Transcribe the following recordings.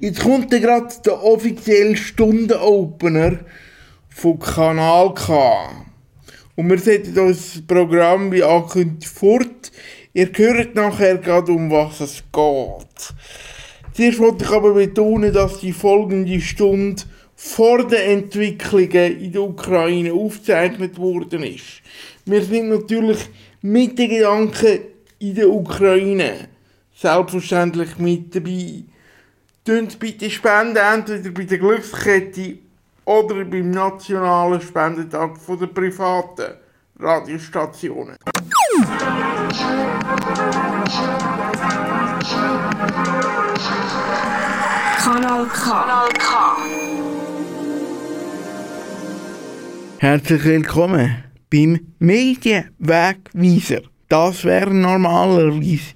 Jetzt kommt dann gerade der offizielle Stundenopener von Kanal K. Und wir setzen uns das Programm wie angekündigt fort. Ihr hört nachher gerade, um was es geht. Zuerst wollte ich aber betonen, dass die folgende Stunde vor den Entwicklungen in der Ukraine aufgezeichnet worden ist. Wir sind natürlich mit den Gedanken in der Ukraine selbstverständlich mit dabei. Tönt bitte spenden, entweder bei der Glückskette oder beim nationalen Spendetag der privaten Radiostationen. Kanal K. Kanal K. Herzlich willkommen beim Medienwegweiser. Das wäre normalerweise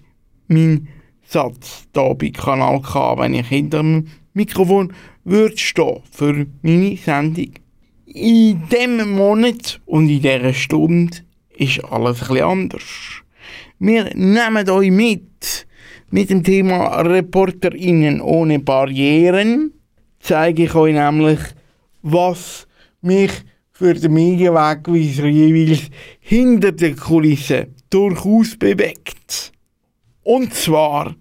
mein Satz hier bei Kanal K, wenn ich hinter dem Mikrofon würde stehen für meine Sendung. In diesem Monat und in dieser Stunde ist alles etwas anders. Wir nehmen euch mit mit dem Thema ReporterInnen ohne Barrieren. Zeige ich euch nämlich, was mich für den Medienwegweiser jeweils hinter den Kulissen durchaus bewegt. Und zwar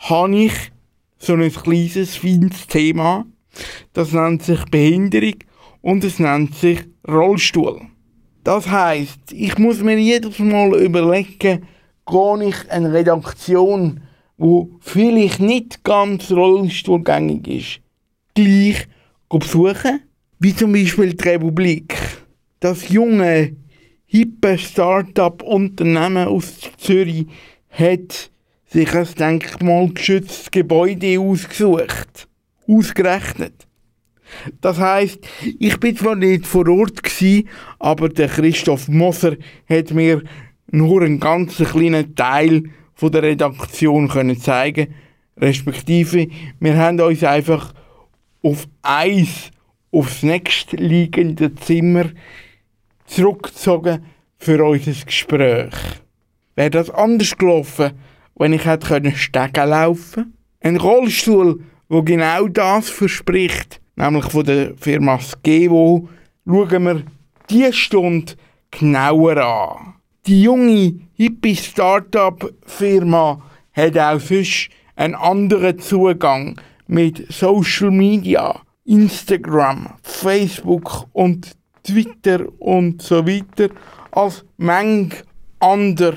habe ich so ein kleines, feines Thema. Das nennt sich Behinderung und es nennt sich Rollstuhl. Das heißt, ich muss mir jedes Mal überlegen, gehe ich eine Redaktion, wo vielleicht nicht ganz rollstuhlgängig ist, gleich besuchen? Wie zum Beispiel die Republik. Das junge, hippe Start-up-Unternehmen aus Zürich hat sich ein denkmalgeschütztes Gebäude ausgesucht. Ausgerechnet. Das heißt, ich bin zwar nicht vor Ort gewesen, aber der Christoph Moser hat mir nur einen ganz kleinen Teil von der Redaktion können zeigen, respektive wir haben uns einfach auf eins aufs nächstliegende Zimmer zurückgezogen für unser Gespräch. Wäre das anders gelaufen, wenn ich hätte können Stegen laufen? Ein Rollstuhl, wo genau das verspricht, nämlich von der Firma Skevo, schauen wir diese Stunde genauer an. Die junge hippie Startup-Firma hat auch sonst einen anderen Zugang mit Social Media, Instagram, Facebook und Twitter und so weiter als Menge anderer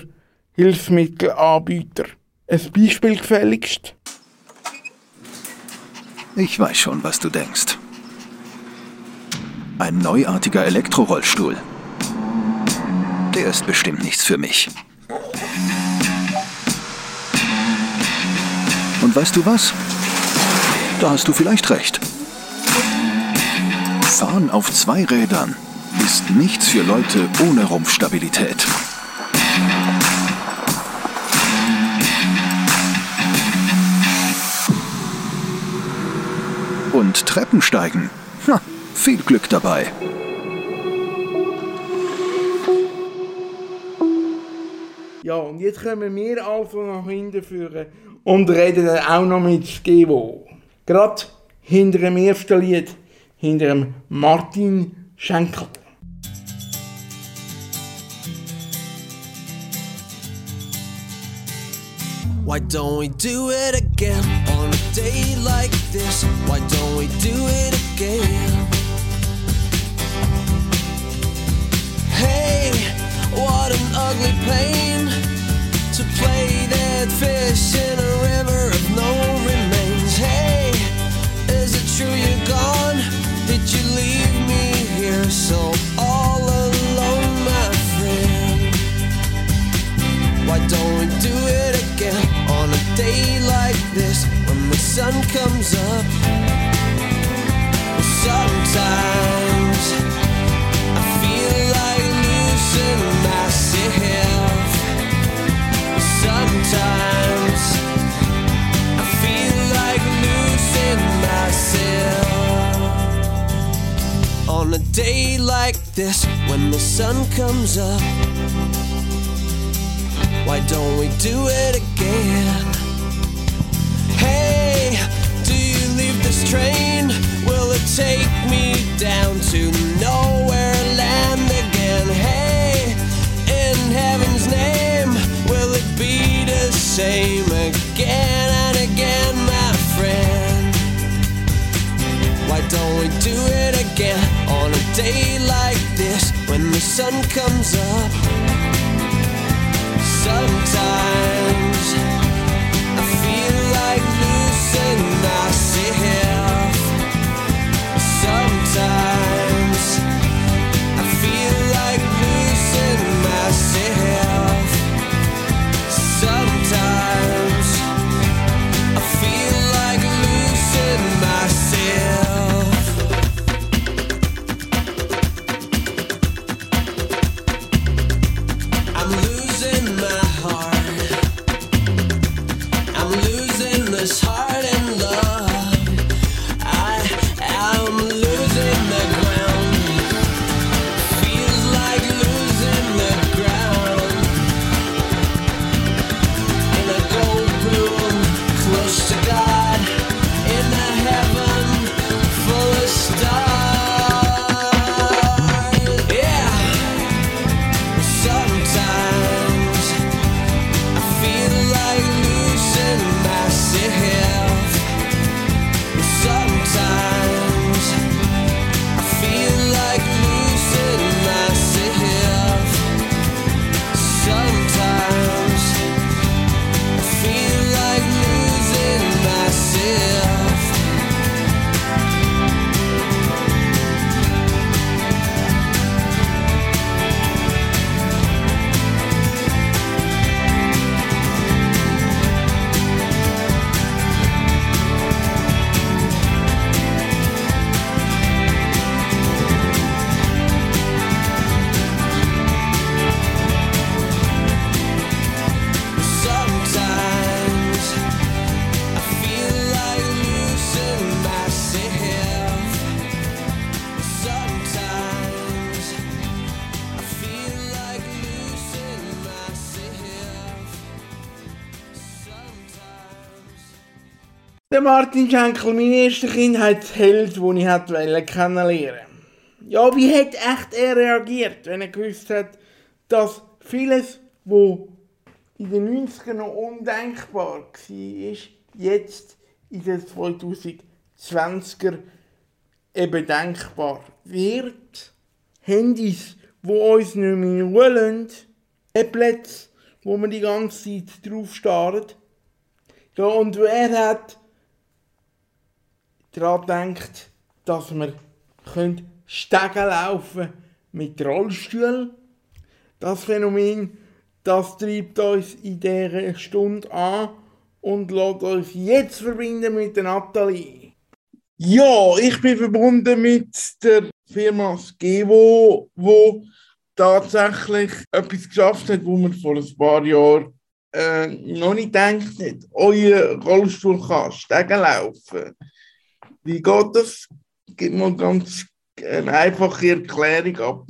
Hilfsmittelanbieter. Ein Beispiel gefälligst? Ich weiß schon, was du denkst. Ein neuartiger Elektrorollstuhl. Der ist bestimmt nichts für mich. Und weißt du was? Da hast du vielleicht recht. Fahren auf zwei Rädern ist nichts für Leute ohne Rumpfstabilität. Und Treppensteigen. Ha, viel Glück dabei. Ja, und jetzt können wir also nach hinten führen und reden dann auch noch mit Skevo. Gerade hinter dem ersten Lied, hinter dem Martin Schenkel. Why don't we do it again on a day like this? Why don't we do it again? Hey, what an ugly pain to play that fish in a river of no remains. Hey, is it true you're gone? Did you leave me here so all alone, my friend? Why don't we do sun comes up? Sometimes I feel like losing myself. Sometimes I feel like losing myself. On a day like this when the sun comes up. Why don't we do it again? train? Will it take me down to nowhere land again? Hey, in heaven's name, will it be the same again and again, my friend? Why don't we do it again on a day like this when the sun comes up? Sometimes. Der Martin Schenkel, mein erster Kindheitsheld, den ich wollen kennenlernen Ja, wie hätte echt er reagiert, wenn er gewusst hat, dass vieles, was in den 90ern noch undenkbar war, jetzt in den 2020er eben denkbar wird. Handys, die uns nicht mehr in Ruhe lassen, Tablets, wo man die ganze Zeit drauf starrt. Ja, und wer hat daran gedacht, dass wir Stegen laufen mit Rollstuhl? Das Phänomen, das treibt uns in dieser Stunde an und lässt uns jetzt verbinden mit der Nathalie. Ja, ich bin verbunden mit der Firma Skevo, wo tatsächlich etwas geschafft hat, wo man vor ein paar Jahren äh, noch nicht hat. Euer Rollstuhl kann Stegen laufen. Wie geht das? Gib mal ganz eine einfache Erklärung ab.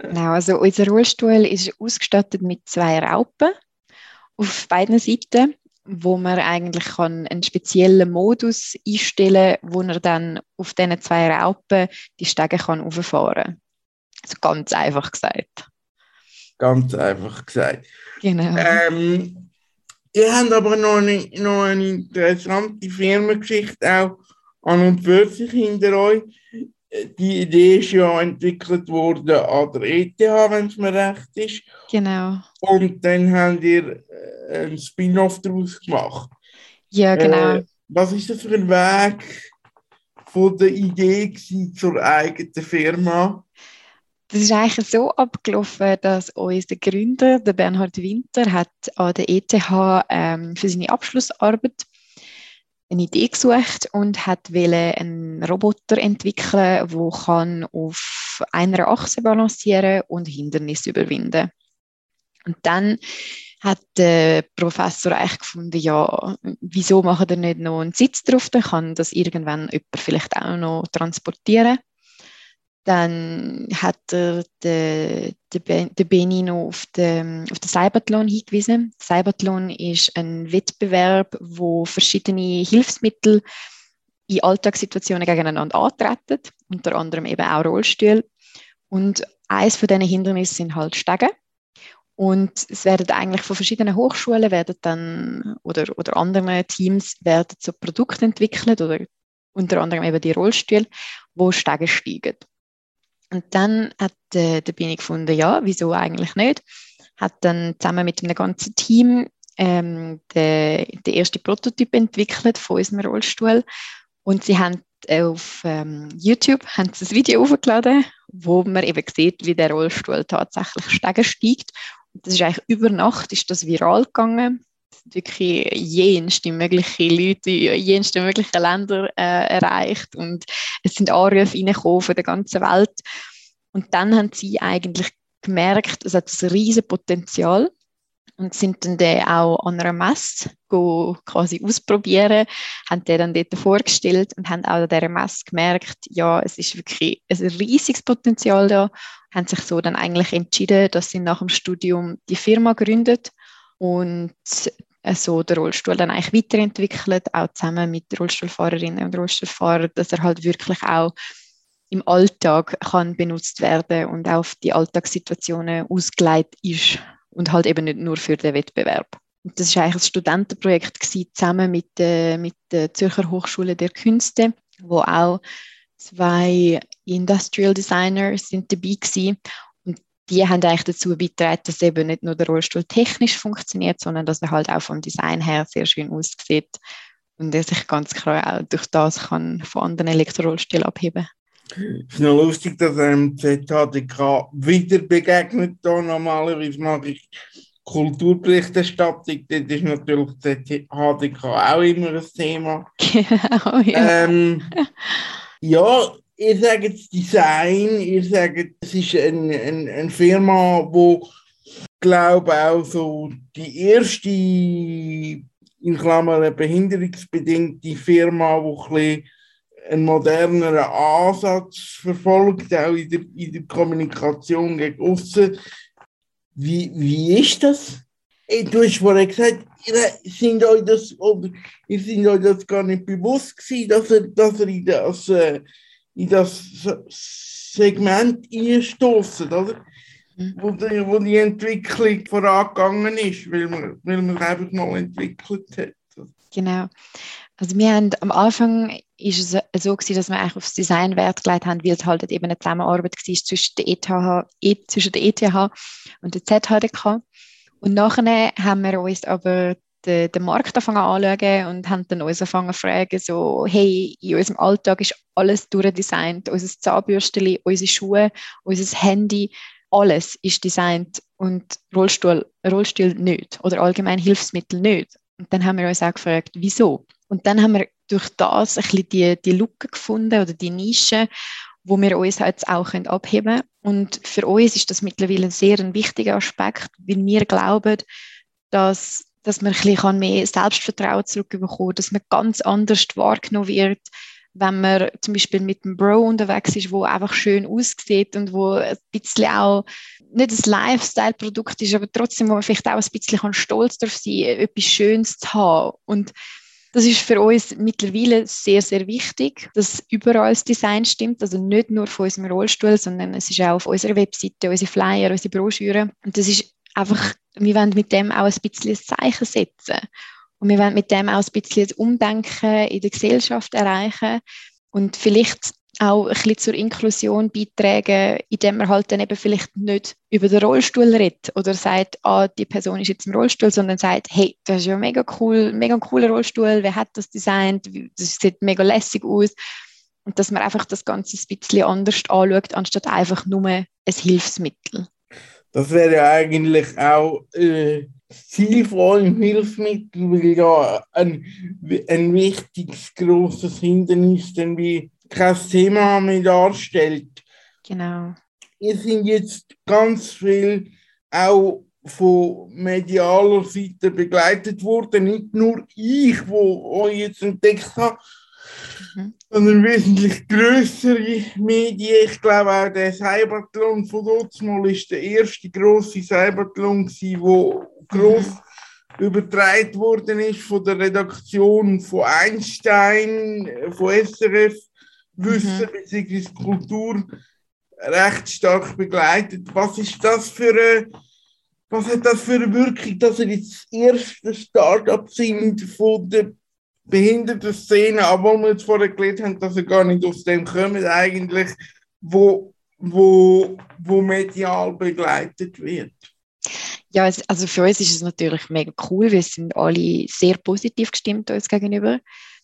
Genau, also unser Rollstuhl ist ausgestattet mit zwei Raupen auf beiden Seiten wo man eigentlich kann einen speziellen Modus einstellen kann, wo er dann auf diesen zwei Raupen die Stege kann rauffahren kann. Also ganz einfach gesagt. Ganz einfach gesagt. Genau. Ähm, ihr habt aber noch eine, noch eine interessante Firmengeschichte auch an und für sich hinter euch. Die Idee ist ja entwickelt worden an der ETH, wenn es mir recht ist. Genau. Und dann habt ihr äh, ein Spin-off daraus gemacht. Ja, genau. Äh, was ist das für ein Weg von der Idee zur eigenen Firma? Das ist eigentlich so abgelaufen, dass uns der Gründer, der Bernhard Winter, hat an der ETH ähm, für seine Abschlussarbeit eine Idee gesucht und hat einen Roboter entwickeln, wo kann auf einer Achse balancieren und Hindernisse überwinden. Und dann hat der Professor eigentlich gefunden, ja, wieso machen er nicht noch einen Sitz drauf, dann kann das irgendwann jemand vielleicht auch noch transportieren. Dann hat er den, den, den Beni noch auf den, auf den Cybathlon hingewiesen. Cybathlon ist ein Wettbewerb, wo verschiedene Hilfsmittel in Alltagssituationen gegeneinander antreten, unter anderem eben auch Rollstühle. Und eines von diesen Hindernissen sind halt Stege. Und es werden eigentlich von verschiedenen Hochschulen werden dann oder, oder anderen Teams werden so Produkte entwickelt oder unter anderem eben die Rollstühle, wo Stege steigen. Und dann hat äh, der bin ich gefunden, ja, wieso eigentlich nicht? Hat dann zusammen mit einem ganzen Team ähm, den, den ersten Prototyp entwickelt von unserem Rollstuhl. Und sie haben auf ähm, YouTube haben sie ein Video hochgeladen, wo man eben sieht, wie der Rollstuhl tatsächlich steigt das ist eigentlich über Nacht ist das viral gegangen. Wirklich jenste mögliche Leute jenste möglichen Länder äh, erreicht und es sind Anrufe reingekommen von der ganzen Welt. Und dann haben sie eigentlich gemerkt, es hat ein riesiges Potenzial und sind dann auch an einer Messe quasi ausprobieren, haben die dann dort vorgestellt und haben auch an dieser Messe gemerkt, ja, es ist wirklich ein riesiges Potenzial da, haben sich so dann eigentlich entschieden, dass sie nach dem Studium die Firma gründet und so den Rollstuhl dann eigentlich weiterentwickelt, auch zusammen mit Rollstuhlfahrerinnen und Rollstuhlfahrern, dass er halt wirklich auch im Alltag kann benutzt werden und auf die Alltagssituationen ausgelegt ist und halt eben nicht nur für den Wettbewerb. Und das war eigentlich ein Studentenprojekt gewesen, zusammen mit, äh, mit der Zürcher Hochschule der Künste, wo auch zwei Industrial Designers sind dabei waren. Die haben eigentlich dazu beigetragen, dass eben nicht nur der Rollstuhl technisch funktioniert, sondern dass er halt auch vom Design her sehr schön aussieht und er sich ganz klar auch durch das kann von anderen Elektrorollstühlen abheben kann. Es ist noch lustig, dass einem ZHDK wieder begegnet. Da normalerweise mache ich Kulturberichterstattung. Das ist natürlich ZHDK auch immer ein Thema. Genau, ja. Ähm, ja, ihr sagt Design, ihr sagt, es ist eine ein, ein Firma, wo glaube auch so die erste in Klammern behinderungsbedingte Firma, die ein einen moderneren Ansatz verfolgt, auch in der, in der Kommunikation gegen außen. Wie, wie ist das? Du hast vorhin gesagt, ihr sind euch das, oder ihr sind euch das gar nicht bewusst gewesen, dass ihr, dass ihr in das, äh, in das Segment einstoßen, oder? Mhm. Wo die, wo die Entwicklung vorangegangen ist, weil man, weil man einfach mal entwickelt hat. Genau. Also wir haben am Anfang ist es so gewesen, dass wir eigentlich aufs Design Wert gelegt haben, weil es halt eben eine Zusammenarbeit war zwischen der ETH, E- zwischen der ETH und der ZHDK. Und nachher haben wir uns aber den, den Markt angefangen anzuschauen und haben dann uns angefangen zu fragen, so, hey, in unserem Alltag ist alles durchdesignt, unser Zahnbürstchen, unsere Schuhe, unser Handy, alles ist designt und Rollstuhl, Rollstuhl nicht oder allgemein Hilfsmittel nicht. Und dann haben wir uns auch gefragt, wieso? Und dann haben wir durch das ein bisschen die, die Lücke gefunden oder die Nische, wo wir uns jetzt auch abheben können. Und für uns ist das mittlerweile ein sehr ein wichtiger Aspekt, weil wir glauben, dass, dass man ein bisschen mehr Selbstvertrauen zurückbekommen kann, dass man ganz anders wahrgenommen wird, wenn man zum Beispiel mit einem Bro unterwegs ist, wo einfach schön aussieht und wo ein bisschen auch nicht ein Lifestyle-Produkt ist, aber trotzdem, wo man vielleicht auch ein bisschen stolz darauf sein kann, etwas Schönes zu haben. Und das ist für uns mittlerweile sehr, sehr wichtig, dass überall das Design stimmt. Also nicht nur von unserem Rollstuhl, sondern es ist auch auf unserer Webseite, unsere Flyer, unsere Broschüren. Und das ist einfach, wir wollen mit dem auch ein bisschen ein Zeichen setzen. Und wir wollen mit dem auch ein bisschen das Umdenken in der Gesellschaft erreichen und vielleicht auch ein bisschen zur Inklusion beitragen, indem man halt dann eben vielleicht nicht über den Rollstuhl redet oder sagt, ah, die Person ist jetzt im Rollstuhl, sondern sagt, hey, das ist ja mega cool, mega cooler Rollstuhl, wer hat das designt, das sieht mega lässig aus. Und dass man einfach das Ganze ein bisschen anders anschaut, anstatt einfach nur ein Hilfsmittel. Das wäre ja eigentlich auch äh, Ziel von allem Hilfsmittel, weil ja ein, ein wichtiges, grosses Hindernis dann wie kein Thema mehr darstellt. Genau. Ihr sind jetzt ganz viel auch von medialer Seite begleitet worden, nicht nur ich, wo euch jetzt entdeckt habe, Mhm. sondern wesentlich größere Medien. Ich glaube auch der Cybertron von dort mal ist der erste große Cybertron gewesen, wo groß übertragen worden ist von der Redaktion von Einstein, von SRF Wissen bzw. Kultur recht stark begleitet. Was ist das für eine, was hat das für eine Wirkung, dass ihr jetzt das erste Start-up sind von der behinderten Szene, obwohl wir jetzt vorher gelernt haben, dass ihr gar nicht aus dem kommt eigentlich, wo, wo, wo medial begleitet wird. Ja, es, also für uns ist es natürlich mega cool. Wir sind alle sehr positiv gestimmt uns gegenüber.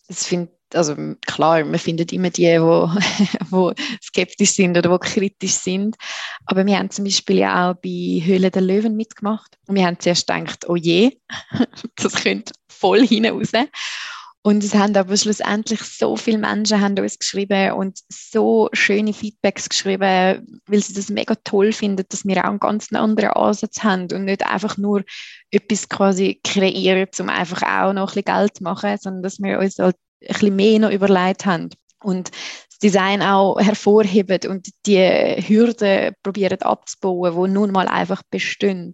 Das find, also klar, man findet immer die, wo, wo skeptisch sind oder wo kritisch sind. Aber wir haben zum Beispiel ja auch bei Höhle der Löwen mitgemacht. Und wir haben zuerst gedacht, oh je, das könnte voll hinaus. Und es haben aber schlussendlich so viele Menschen haben uns geschrieben und so schöne Feedbacks geschrieben, weil sie das mega toll finden, dass wir auch einen ganz anderen Ansatz haben und nicht einfach nur etwas quasi kreieren, um einfach auch noch ein bisschen Geld zu machen, sondern dass wir uns halt ein bisschen mehr noch überlegt haben und das Design auch hervorheben und die Hürden probieren abzubauen, die nun mal einfach bestehen.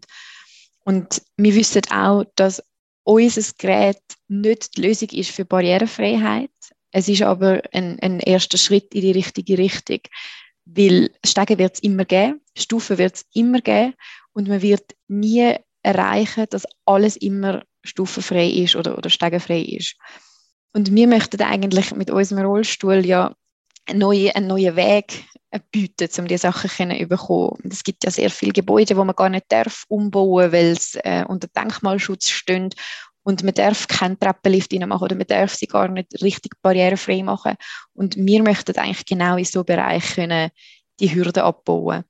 Und wir wissen auch, dass unser Gerät nicht die Lösung ist für Barrierefreiheit. Es ist aber ein, ein erster Schritt in die richtige Richtung, weil Stege wird es immer geben, Stufen wird es immer geben und man wird nie erreichen, dass alles immer stufenfrei ist oder, oder stegenfrei ist. Und wir möchten eigentlich mit unserem Rollstuhl ja einen neuen, einen neuen Weg bieten, um diese Sachen zu bekommen. Es gibt ja sehr viele Gebäude, wo man gar nicht darf umbauen, weil es äh, unter Denkmalschutz stehen und man darf keinen Treppenlift machen oder man darf sie gar nicht richtig barrierefrei machen. Und wir möchten eigentlich genau in so Bereich können die Hürden abbauen.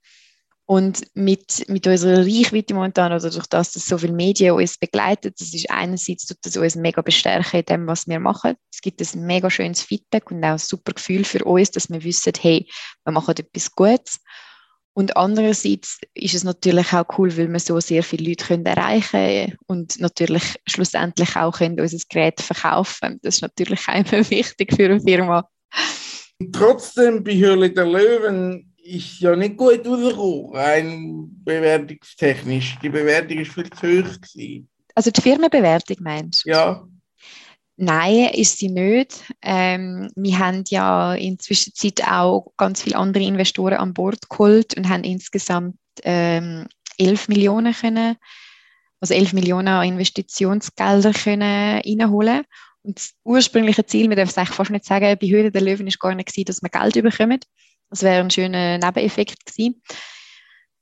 Und mit, mit unserer Reichweite momentan, oder durch das, dass so viele Medien uns begleiten, das ist einerseits tut das uns mega bestärken in dem, was wir machen. Es gibt ein mega schönes Feedback und auch ein super Gefühl für uns, dass wir wissen, hey, wir machen etwas Gutes. Und andererseits ist es natürlich auch cool, weil wir so sehr viele Leute können erreichen können und natürlich schlussendlich auch können unser Gerät verkaufen. Das ist natürlich auch immer wichtig für eine Firma. Trotzdem bei Höhle der Löwen ist ja nicht gut rausgekommen, rein bewertungstechnisch. Die Bewertung war viel zu hoch. Gewesen. Also die Firmenbewertung meinst du? Ja. Nein, ist sie nicht. Ähm, wir haben ja in der Zwischenzeit auch ganz viele andere Investoren an Bord geholt und haben insgesamt ähm, 11 Millionen können, also 11 Millionen an Investitionsgelder können reinholen. Und das ursprüngliche Ziel, wir dürfen es eigentlich fast nicht sagen, bei Höhle der Löwen ist gar nicht gewesen, dass wir Geld bekommen. Das wäre ein schöner Nebeneffekt gewesen.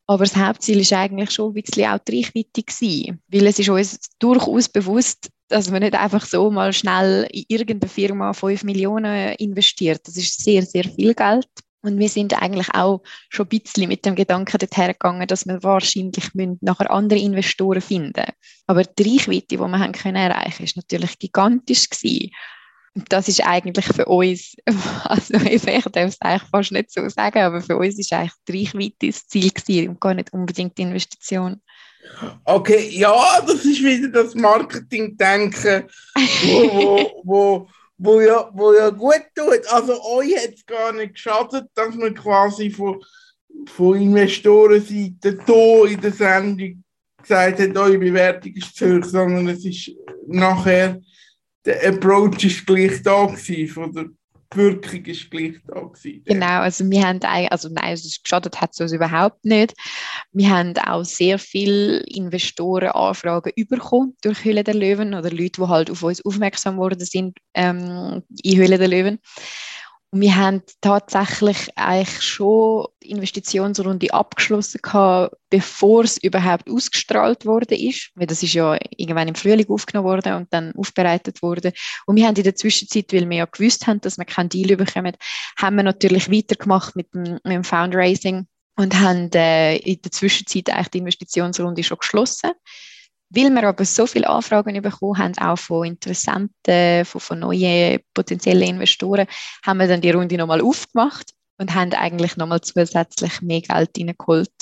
Aber das Hauptziel ist eigentlich schon ein bisschen auch die Reichweite gewesen, weil es ist uns durchaus bewusst, dass man nicht einfach so mal schnell in irgendeine Firma 5 Millionen investiert. Das ist sehr, sehr viel Geld. Und wir sind eigentlich auch schon ein bisschen mit dem Gedanken dorthin gegangen, dass wir wahrscheinlich nachher andere Investoren finden Aber die Reichweite, die wir haben können erreichen ist natürlich gigantisch gewesen. Das ist eigentlich für uns, also ich darf es eigentlich fast nicht so sagen, aber für uns ist eigentlich die Reichweite das Ziel gewesen und gar nicht unbedingt die Investition. Okay, ja, das ist wieder das Marketing-Denken, wo, wo, wo, wo, ja, wo ja gut tut. Also euch hat es gar nicht geschadet, dass man quasi von, von Investorenseite hier in der Sendung gesagt hat, eure Bewertung ist zu hoch, sondern es ist nachher der Approach ist gleich da gewesen, von der die Wirkung ist gleich da gewesen. Genau, also wir haben, also nein, es geschadet hat es überhaupt nicht. Wir haben auch sehr viele Investorenanfragen bekommen durch Höhle der Löwen oder Leute, die halt auf uns aufmerksam worden sind ähm, in Höhle der Löwen. Und wir haben tatsächlich eigentlich schon die Investitionsrunde abgeschlossen gehabt, bevor es überhaupt ausgestrahlt worden ist. Weil das ist ja irgendwann im Frühling aufgenommen worden und dann aufbereitet worden. Und wir haben in der Zwischenzeit, weil wir ja gewusst haben, dass wir keinen Deal bekommen, haben wir natürlich weitergemacht mit dem, mit dem Fundraising und haben äh, in der Zwischenzeit eigentlich die Investitionsrunde schon geschlossen. Weil wir aber so viele Anfragen bekommen haben, auch von Interessenten, von, von neuen potenziellen Investoren, haben wir dann die Runde nochmal aufgemacht und haben eigentlich nochmal zusätzlich mehr Geld reingeholt.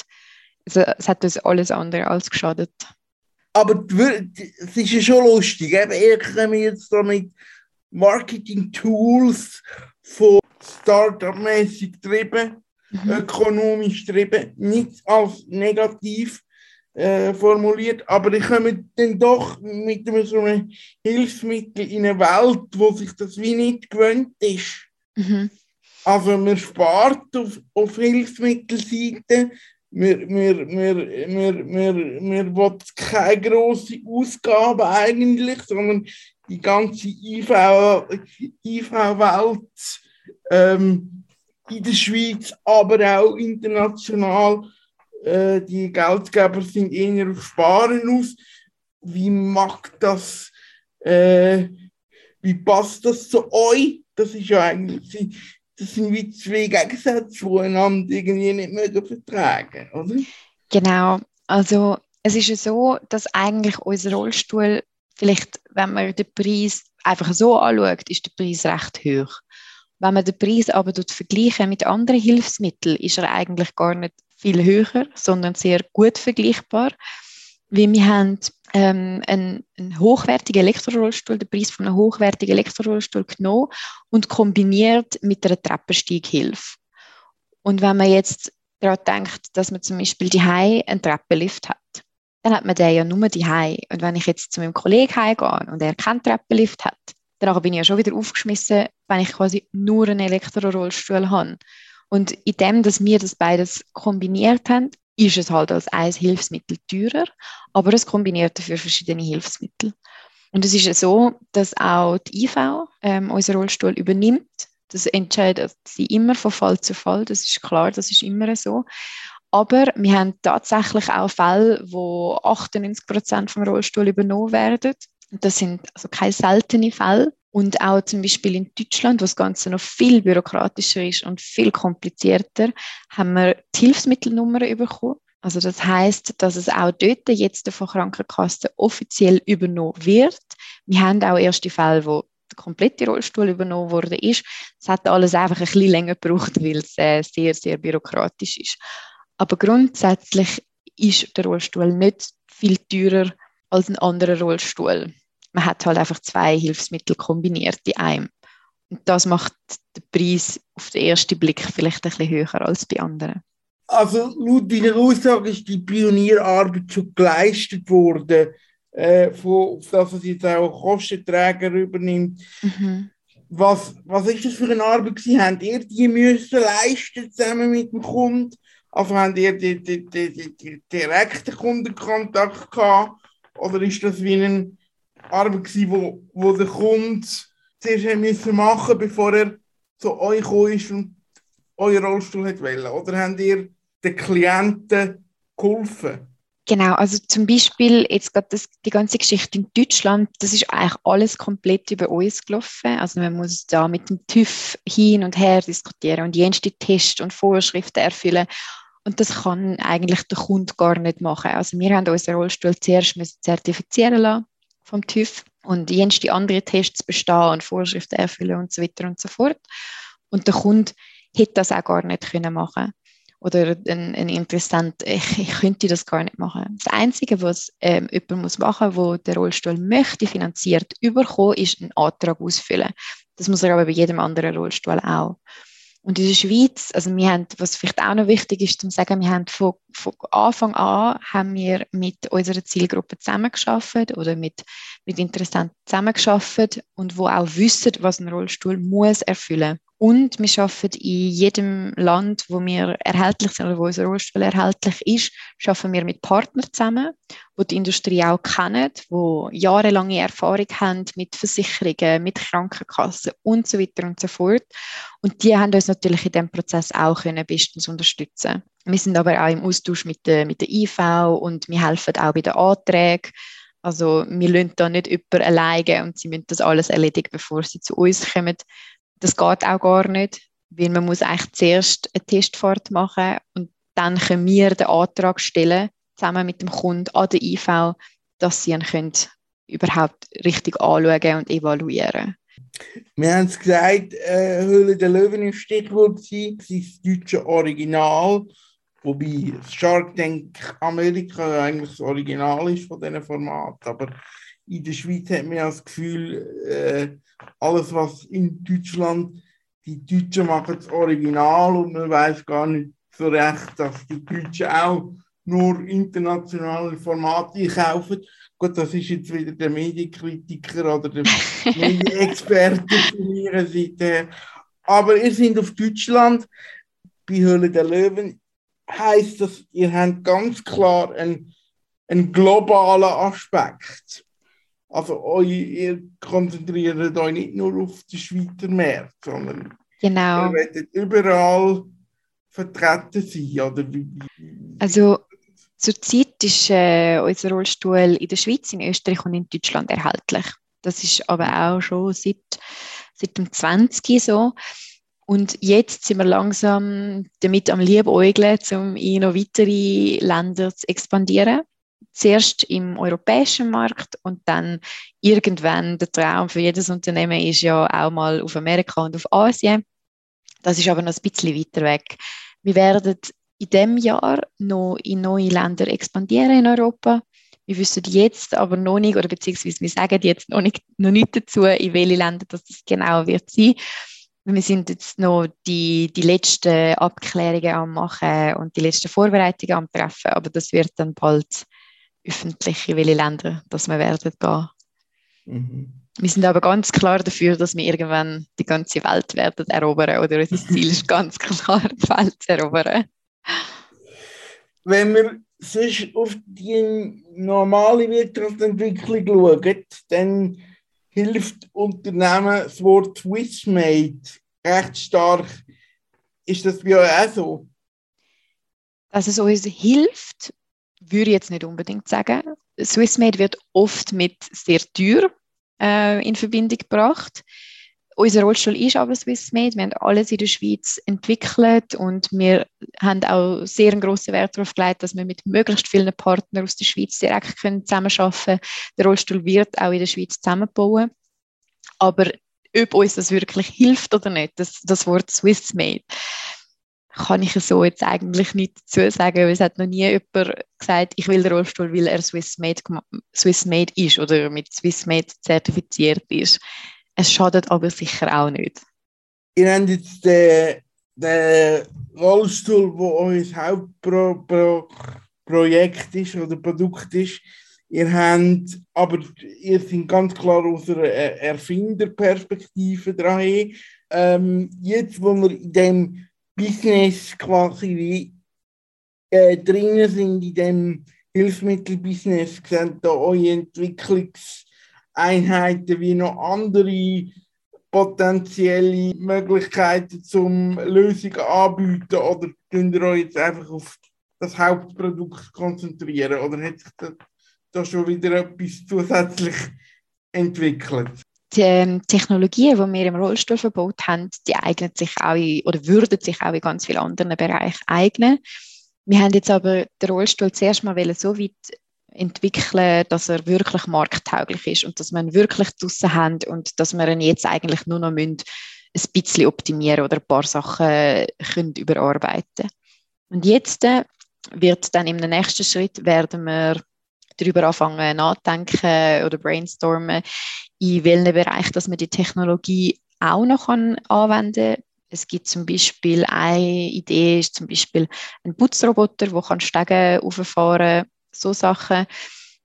Also es hat uns alles andere als geschadet. Aber es ist ja schon lustig, eben, ihr kommt jetzt da mit Marketing-Tools von Startup-mäßig getrieben, mhm. ökonomisch getrieben, nicht als negativ, äh, formuliert, aber ich komme dann doch mit so einem Hilfsmittel in eine Welt, wo sich das wie nicht gewöhnt ist. Mhm. Also man spart auf, auf Hilfsmittelseite, wir, wir, wir, wir, wir, wir wollen keine grosse Ausgabe eigentlich, sondern die ganze IV-Welt IV ähm, in der Schweiz, aber auch international äh, die Geldgeber sind eher auf Sparen aus. Wie macht das, äh, wie passt das zu euch? Das ist ja eigentlich, das sind wie zwei Gegensätze, die einander irgendwie nicht mögen vertragen, oder? Genau, also es ist ja so, dass eigentlich unser Rollstuhl, vielleicht wenn man den Preis einfach so anschaut, ist der Preis recht hoch. Wenn man den Preis aber vergleichen mit anderen Hilfsmitteln, ist er eigentlich gar nicht viel höher, sondern sehr gut vergleichbar. Weil wir haben ähm, einen, einen hochwertigen Elektrorollstuhl, den Preis von einem hochwertigen Elektrorollstuhl genommen und kombiniert mit einer Treppensteighilfe. Und wenn man jetzt daran denkt, dass man zum Beispiel die einen Treppenlift hat, dann hat man den ja nur die Und wenn ich jetzt zu meinem Kollegen heimgehe und er keinen Treppenlift hat, dann bin ich ja schon wieder aufgeschmissen, wenn ich quasi nur einen Elektrorollstuhl habe. Und in dem, dass wir das beides kombiniert haben, ist es halt als ein Hilfsmittel teurer, aber es kombiniert dafür verschiedene Hilfsmittel. Und es ist ja so, dass auch die IV ähm, unseren Rollstuhl übernimmt. Das entscheidet sie immer von Fall zu Fall, das ist klar, das ist immer so. Aber wir haben tatsächlich auch Fälle, wo 98 Prozent vom Rollstuhl übernommen werden. Das sind also keine seltenen Fälle. Und auch zum Beispiel in Deutschland, wo das Ganze noch viel bürokratischer ist und viel komplizierter, haben wir die Hilfsmittelnummern bekommen. Also das heißt, dass es auch dort jetzt von Krankenkassen offiziell übernommen wird. Wir haben auch erste Fälle, wo der komplette Rollstuhl übernommen wurde. Es hat alles einfach ein bisschen länger gebraucht, weil es äh, sehr, sehr bürokratisch ist. Aber grundsätzlich ist der Rollstuhl nicht viel teurer als ein anderer Rollstuhl man hat halt einfach zwei Hilfsmittel kombiniert in einem. Und das macht den Preis auf den ersten Blick vielleicht ein bisschen höher als bei anderen. Also laut deiner Aussage ist die Pionierarbeit schon geleistet worden, äh, von, dass es jetzt auch Kostenträger übernimmt. Mhm. Was, was ist das für eine Arbeit gewesen? Habt ihr die müssen leisten zusammen mit dem Kunden? Also habt ihr die, die, die, die, die direkten Kundenkontakt gehabt? Oder ist das wie eine Arbeit gewesen, wo, wo der Kunde zuerst machen bevor er zu euch gekommen ist und euren Rollstuhl hat wollen? Oder habt ihr den Klienten geholfen? Genau, also zum Beispiel jetzt gerade das, die ganze Geschichte in Deutschland, das ist eigentlich alles komplett über uns gelaufen. Also man muss da mit dem TÜV hin und her diskutieren und jenste Tests und Vorschriften erfüllen. Und das kann eigentlich der Kunde gar nicht machen. Also wir haben unseren Rollstuhl zuerst zertifizieren lassen vom TÜV und jenste andere Tests bestehen und Vorschriften erfüllen und so weiter und so fort. Und der Kunde hätte das auch gar nicht können machen oder ein, ein Interessant, ich, ich könnte das gar nicht machen. Das Einzige, was ähm, jemand muss machen muss, der den Rollstuhl möchte, finanziert überkommen, ist einen Antrag ausfüllen. Das muss er aber bei jedem anderen Rollstuhl auch. Und in der Schweiz, also wir haben, was vielleicht auch noch wichtig ist zu sagen, wir haben von, von Anfang an haben wir mit unserer Zielgruppe zusammengearbeitet oder mit, mit Interessenten zusammengearbeitet und wo auch wissen, was ein Rollstuhl muss erfüllen und wir arbeiten in jedem Land, wo wir erhältlich sind oder wo unser Rollstuhl erhältlich ist, arbeiten wir mit Partnern zusammen, wo die Industrie auch kennen, wo jahrelange Erfahrung haben mit Versicherungen, mit Krankenkassen und so weiter und so fort. Und die haben uns natürlich in diesem Prozess auch können bestens unterstützen. Wir sind aber auch im Austausch mit der, mit der IV und wir helfen auch bei den Anträgen. Also wir lassen da nicht jemanden alleine und sie müssen das alles erledigen, bevor sie zu uns kommen, das geht auch gar nicht, weil man muss eigentlich zuerst eine Testfahrt machen und dann können wir den Antrag stellen, zusammen mit dem Kunden an der IV, dass sie ihn können überhaupt richtig anschauen und evaluieren. Wir haben es gesagt, äh, Höhle der Löwen im Stichwort war, das deutsche Original, wobei Shark Tank Amerika eigentlich das Original ist von diesem Format, aber in der Schweiz hat man ja das Gefühl, äh, alles, was in Deutschland, die Deutschen machen das Original und man weiß gar nicht so recht, dass die Deutschen auch nur internationale Formate kaufen. Gut, das ist jetzt wieder der Medienkritiker oder der Medienexperte von ihrer Seite Aber ihr seid auf Deutschland, bei Höhle der Löwen, heißt das, ihr habt ganz klar einen, einen globalen Aspekt. Also eu, ihr konzentriert euch nicht nur auf den Schweizer Markt, sondern genau. ihr werdet überall vertreten sein. Oder also zurzeit ist äh, unser Rollstuhl in der Schweiz, in Österreich und in Deutschland erhältlich. Das ist aber auch schon seit, seit dem 20 so. Und jetzt sind wir langsam damit am Liebäugeln, um in noch weitere Länder zu expandieren zuerst im europäischen Markt und dann irgendwann der Traum für jedes Unternehmen ist ja auch mal auf Amerika und auf Asien. Das ist aber noch ein bisschen weiter weg. Wir werden in diesem Jahr noch in neue Länder expandieren in Europa. Wir wissen jetzt aber noch nicht, oder beziehungsweise wir sagen jetzt noch nicht, noch nicht dazu, in welche Länder das, genau wird sein. Wir sind jetzt noch die, die letzten Abklärungen am machen und die letzten Vorbereitungen am treffen, aber das wird dann bald öffentlich, in welche Länder dass wir werden gehen. Mhm. Wir sind aber ganz klar dafür, dass wir irgendwann die ganze Welt werden erobern oder unser Ziel ist ganz klar, die Welt zu erobern. Wenn wir sonst auf die normale Wirtschaftsentwicklung schauen, dann hilft Unternehmen das Wort Swissmade recht stark. Ist das bei euch auch so? Dass es uns hilft, würde ich jetzt nicht unbedingt sagen. Swissmade wird oft mit sehr teuer äh, in Verbindung gebracht. Unser Rollstuhl ist aber Swissmade. Wir haben alles in der Schweiz entwickelt und wir haben auch sehr einen grossen Wert darauf gelegt, dass wir mit möglichst vielen Partnern aus der Schweiz direkt können zusammenarbeiten können. Der Rollstuhl wird auch in der Schweiz zusammenbauen. Aber ob uns das wirklich hilft oder nicht, das, das Wort Swissmade, kann ich so jetzt eigentlich nicht dazu sagen, weil es hat noch nie jemand gesagt, ich will den Rollstuhl, weil er Swissmade, Swissmade ist oder mit Swissmade zertifiziert ist. Es schadet aber sicher auch nicht. Ihr habt jetzt den, den Rollstuhl, wo euer Hauptprojekt ist oder Produkt ist, Ihr habt, aber ihr seid ganz klar aus einer Erfinderperspektive dran. Ähm, jetzt, wo wir in dem Business quasi wie äh, drinnen sind, in dem Hilfsmittelbusiness, sehen da eure Entwicklungseinheiten wie noch andere potenzielle Möglichkeiten zum Lösungen anbieten oder könnt ihr euch jetzt einfach auf das Hauptprodukt konzentrieren oder hat sich da, da schon wieder etwas zusätzlich entwickelt? Die ähm, Technologien, die wir im Rollstuhl verbaut haben, die eignen sich auch in, oder würden sich auch in ganz vielen anderen Bereichen eignen. Wir haben jetzt aber den Rollstuhl zuerst mal so weit entwickeln, dass er wirklich markttauglich ist und dass wir ihn wirklich draussen haben und dass wir ihn jetzt eigentlich nur noch müssen, ein bisschen optimieren oder ein paar Sachen können überarbeiten Und jetzt äh, wird dann im nächsten Schritt werden wir darüber anfangen nachdenken oder brainstormen, in welchem Bereich dass man die Technologie auch noch anwenden kann. Es gibt zum Beispiel eine Idee, ist zum Beispiel ein Putzroboter, der Stege auffahren kann so Sachen.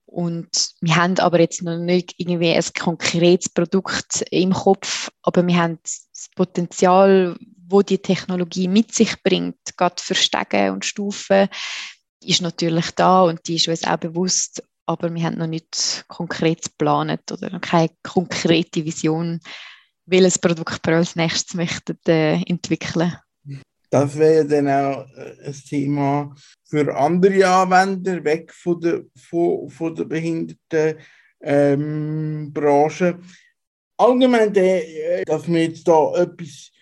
Und wir haben aber jetzt noch nicht irgendwie ein konkretes Produkt im Kopf, aber wir haben das Potenzial, wo die Technologie mit sich bringt, gerade für Stege und Stufen, ist natürlich da und die ist uns auch bewusst, aber wir haben noch nicht konkret geplant oder noch keine konkrete Vision, welches Produkt wir als nächstes möchten, äh, entwickeln. Das wäre dann auch äh, ein Thema für andere Anwender, weg von der, von, von der Behindertenbranche. Ähm, Allgemein, äh, dass man jetzt da etwas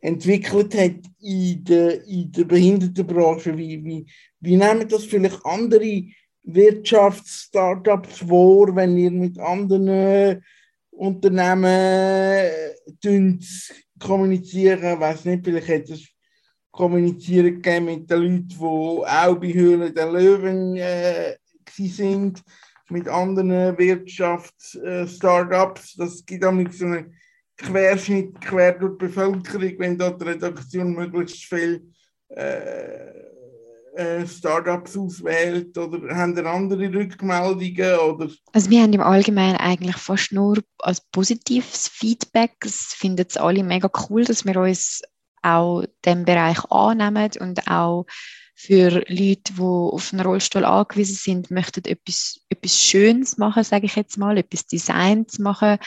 entwickelt hat in der, in der Behindertenbranche, wie, wie, wie nehmen das vielleicht andere Wirtschaftsstartups vor, wenn ihr mit anderen Unternehmen äh, kommunizieren? Ich weiß nicht, vielleicht hat es kommunizieren mit den Leuten, die auch bei Höhlen der Löwen äh, sind, mit anderen Wirtschaftsstartups. Äh, das gibt auch so einen Querschnitt quer durch die Bevölkerung, wenn dort die Redaktion möglichst viel äh, äh, Startups auswählt oder haben ihr andere Rückmeldungen? Oder? Also wir haben im Allgemeinen eigentlich fast nur als positives Feedback. Es finden es alle mega cool, dass wir uns auch den Bereich annehmen und auch für Leute, die auf einen Rollstuhl angewiesen sind, möchten etwas, etwas Schönes machen, sage ich jetzt mal, etwas Designs machen.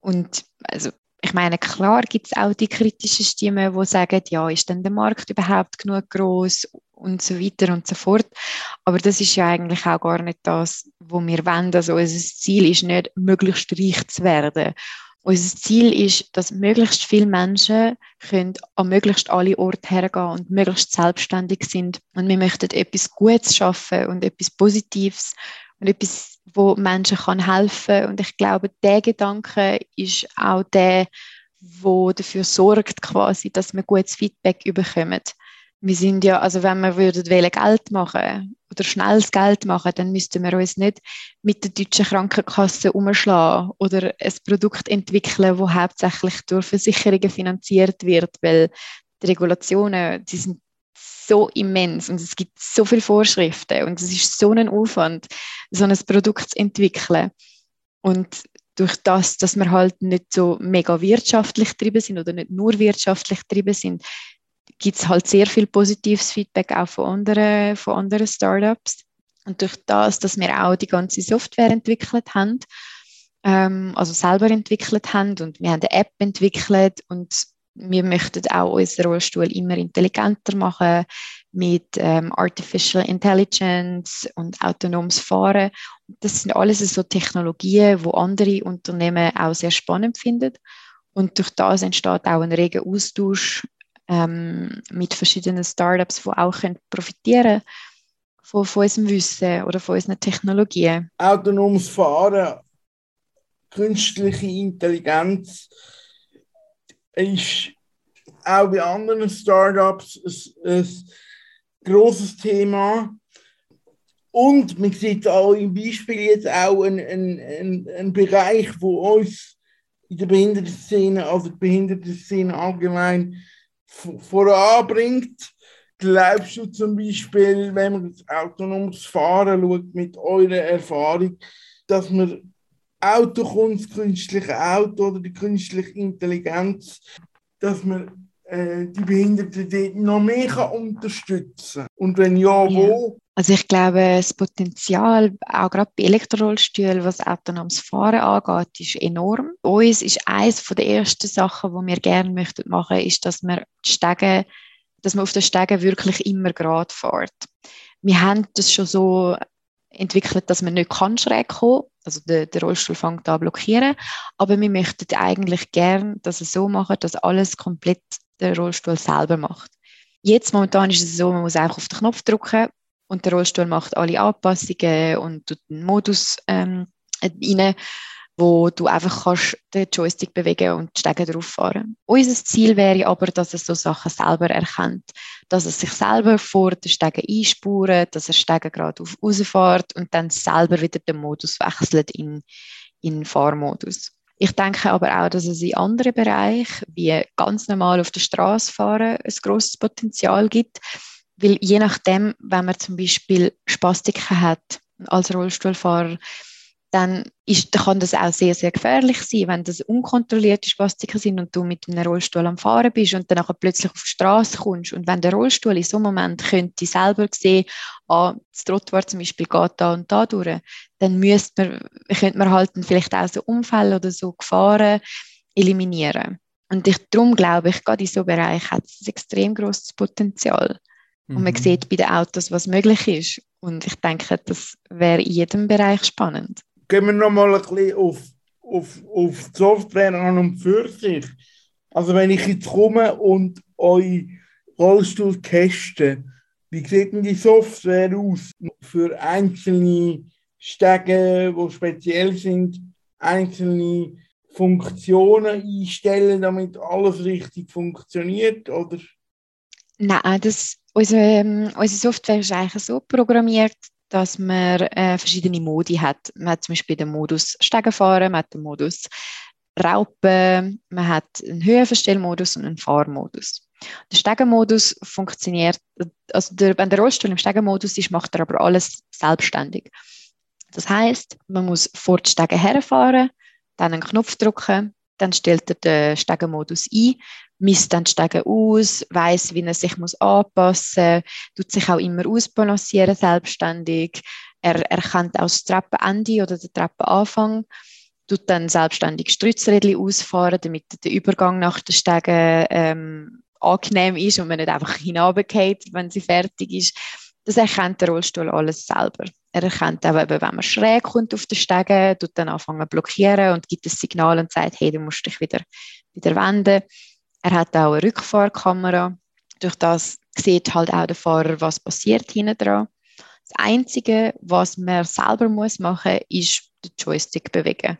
Und also, ich meine, klar gibt es auch die kritischen Stimmen, die sagen, ja, ist denn der Markt überhaupt genug groß und so weiter und so fort. Aber das ist ja eigentlich auch gar nicht das, was wir wollen. Also unser Ziel ist nicht, möglichst reich zu werden unser Ziel ist, dass möglichst viele Menschen können an möglichst alle Orte hergehen und möglichst selbstständig sind. Und wir möchten etwas Gutes schaffen und etwas Positives und etwas, wo Menschen kann helfen. Und ich glaube, der Gedanke ist auch der, wo dafür sorgt, quasi, dass wir gutes Feedback bekommen wir sind ja, also wenn wir würden Geld machen oder schnelles Geld machen, dann müssten wir uns nicht mit der deutschen Krankenkasse umschlagen oder ein Produkt entwickeln, das hauptsächlich durch Versicherungen finanziert wird, weil die Regulationen, die sind so immens und es gibt so viele Vorschriften und es ist so ein Aufwand, so ein Produkt zu entwickeln. Und durch das, dass wir halt nicht so mega wirtschaftlich getrieben sind oder nicht nur wirtschaftlich getrieben sind, gibt es halt sehr viel positives Feedback auch von anderen, von anderen Startups. Und durch das, dass wir auch die ganze Software entwickelt haben, ähm, also selber entwickelt haben und wir haben eine App entwickelt und wir möchten auch unseren Rollstuhl immer intelligenter machen mit ähm, Artificial Intelligence und autonomes Fahren. Das sind alles so Technologien, wo andere Unternehmen auch sehr spannend finden. Und durch das entsteht auch ein reger Austausch ähm, mit verschiedenen Startups, die auch können profitieren von, von unserem Wissen oder von unseren Technologien. Autonomes Fahren, künstliche Intelligenz ist auch bei anderen Startups ein, ein großes Thema. Und man sieht auch im Beispiel jetzt auch einen, einen, einen Bereich, wo uns in der Behindertenszene, also die Behindertenszene allgemein voranbringt. glaubst du zum Beispiel, wenn man das autonomes Fahren schaut, mit eurer Erfahrung, dass man Autokunst, künstliche Auto oder die künstliche Intelligenz, dass man äh, die Behinderten dort noch mehr kann unterstützen kann? Und wenn ja, wo? Also ich glaube, das Potenzial, auch gerade bei Elektrorollstühlen, was autonomes Fahren angeht, ist enorm. Uns ist eines der ersten Sachen, die wir gerne möchten machen, ist, dass wir Stege, dass man auf den Stegen wirklich immer gerade fährt. Wir haben das schon so entwickelt, dass man nicht kann schräg kommen also der, der Rollstuhl fängt an blockieren, aber wir möchten eigentlich gerne, dass es so machen, dass alles komplett der Rollstuhl selber macht. Jetzt momentan ist es so, man muss einfach auf den Knopf drücken und der Rollstuhl macht alle Anpassungen und tut einen Modus ähm, rein, wo du einfach kannst den Joystick bewegen und die Stege drauf fahren. Unser Ziel wäre aber, dass es so Sachen selber erkennt, dass es sich selber vor den Stegen einspurt, dass er Stege gerade auf rausfährt und dann selber wieder den Modus wechselt in, in Fahrmodus. Ich denke aber auch, dass es in anderen Bereichen, wie ganz normal auf der Straße fahren, ein grosses Potenzial gibt. Weil je nachdem, wenn man zum Beispiel Spastiken hat als Rollstuhlfahrer, dann ist, kann das auch sehr, sehr gefährlich sein, wenn das unkontrollierte Spastiken sind und du mit einem Rollstuhl am Fahren bist und dann plötzlich auf die Straße kommst. Und wenn der Rollstuhl in so einem Moment könnte selber sehen, ah, das Trottoir zum Beispiel geht da und da durch, dann müsste man, könnte man halt vielleicht auch so Unfälle oder so Gefahren eliminieren. Und ich, darum glaube ich, gerade in so einem Bereich hat es ein extrem großes Potenzial. Mhm. Und man mhm. sieht bei den Autos, was möglich ist. Und ich denke, das wäre in jedem Bereich spannend gehen wir nochmal ein bisschen auf, auf, auf die Software an und für sich. Also wenn ich jetzt komme und euch Rollstuhl teste, wie sieht denn die Software aus für einzelne Stege, die speziell sind, einzelne Funktionen einstellen, damit alles richtig funktioniert, oder? Nein, das, unsere, ähm, unsere Software ist eigentlich so programmiert, dass man äh, verschiedene Modi hat. Man hat zum Beispiel den Modus Stegenfahren, man hat den Modus Raupen, man hat einen Höhenverstellmodus und einen Fahrmodus. Der Stegenmodus funktioniert, also der, wenn der Rollstuhl im Stegenmodus ist, macht er aber alles selbstständig. Das heißt, man muss vor die Stege herfahren, dann einen Knopf drücken, dann stellt er den Stegenmodus ein, misst dann Stege aus, weiß, wie er sich muss anpassen muss, tut sich auch immer ausbalancieren selbstständig. Er erkennt auch das Treppenende oder den Treppenanfang, tut dann selbstständig Strützrädchen ausfahren, damit der Übergang nach der Stege ähm, angenehm ist und man nicht einfach hinabgeht, wenn sie fertig ist. Das erkennt der Rollstuhl alles selber. Er erkennt auch, wenn man schräg kommt auf den Stege, tut dann anfangen blockieren und gibt ein Signal und sagt, hey, du musst dich wieder, wieder wenden. Er hat auch eine Rückfahrkamera. Durch das sieht halt auch der Fahrer, was passiert hinten dran. Das Einzige, was man selber muss machen muss, ist den Joystick bewegen.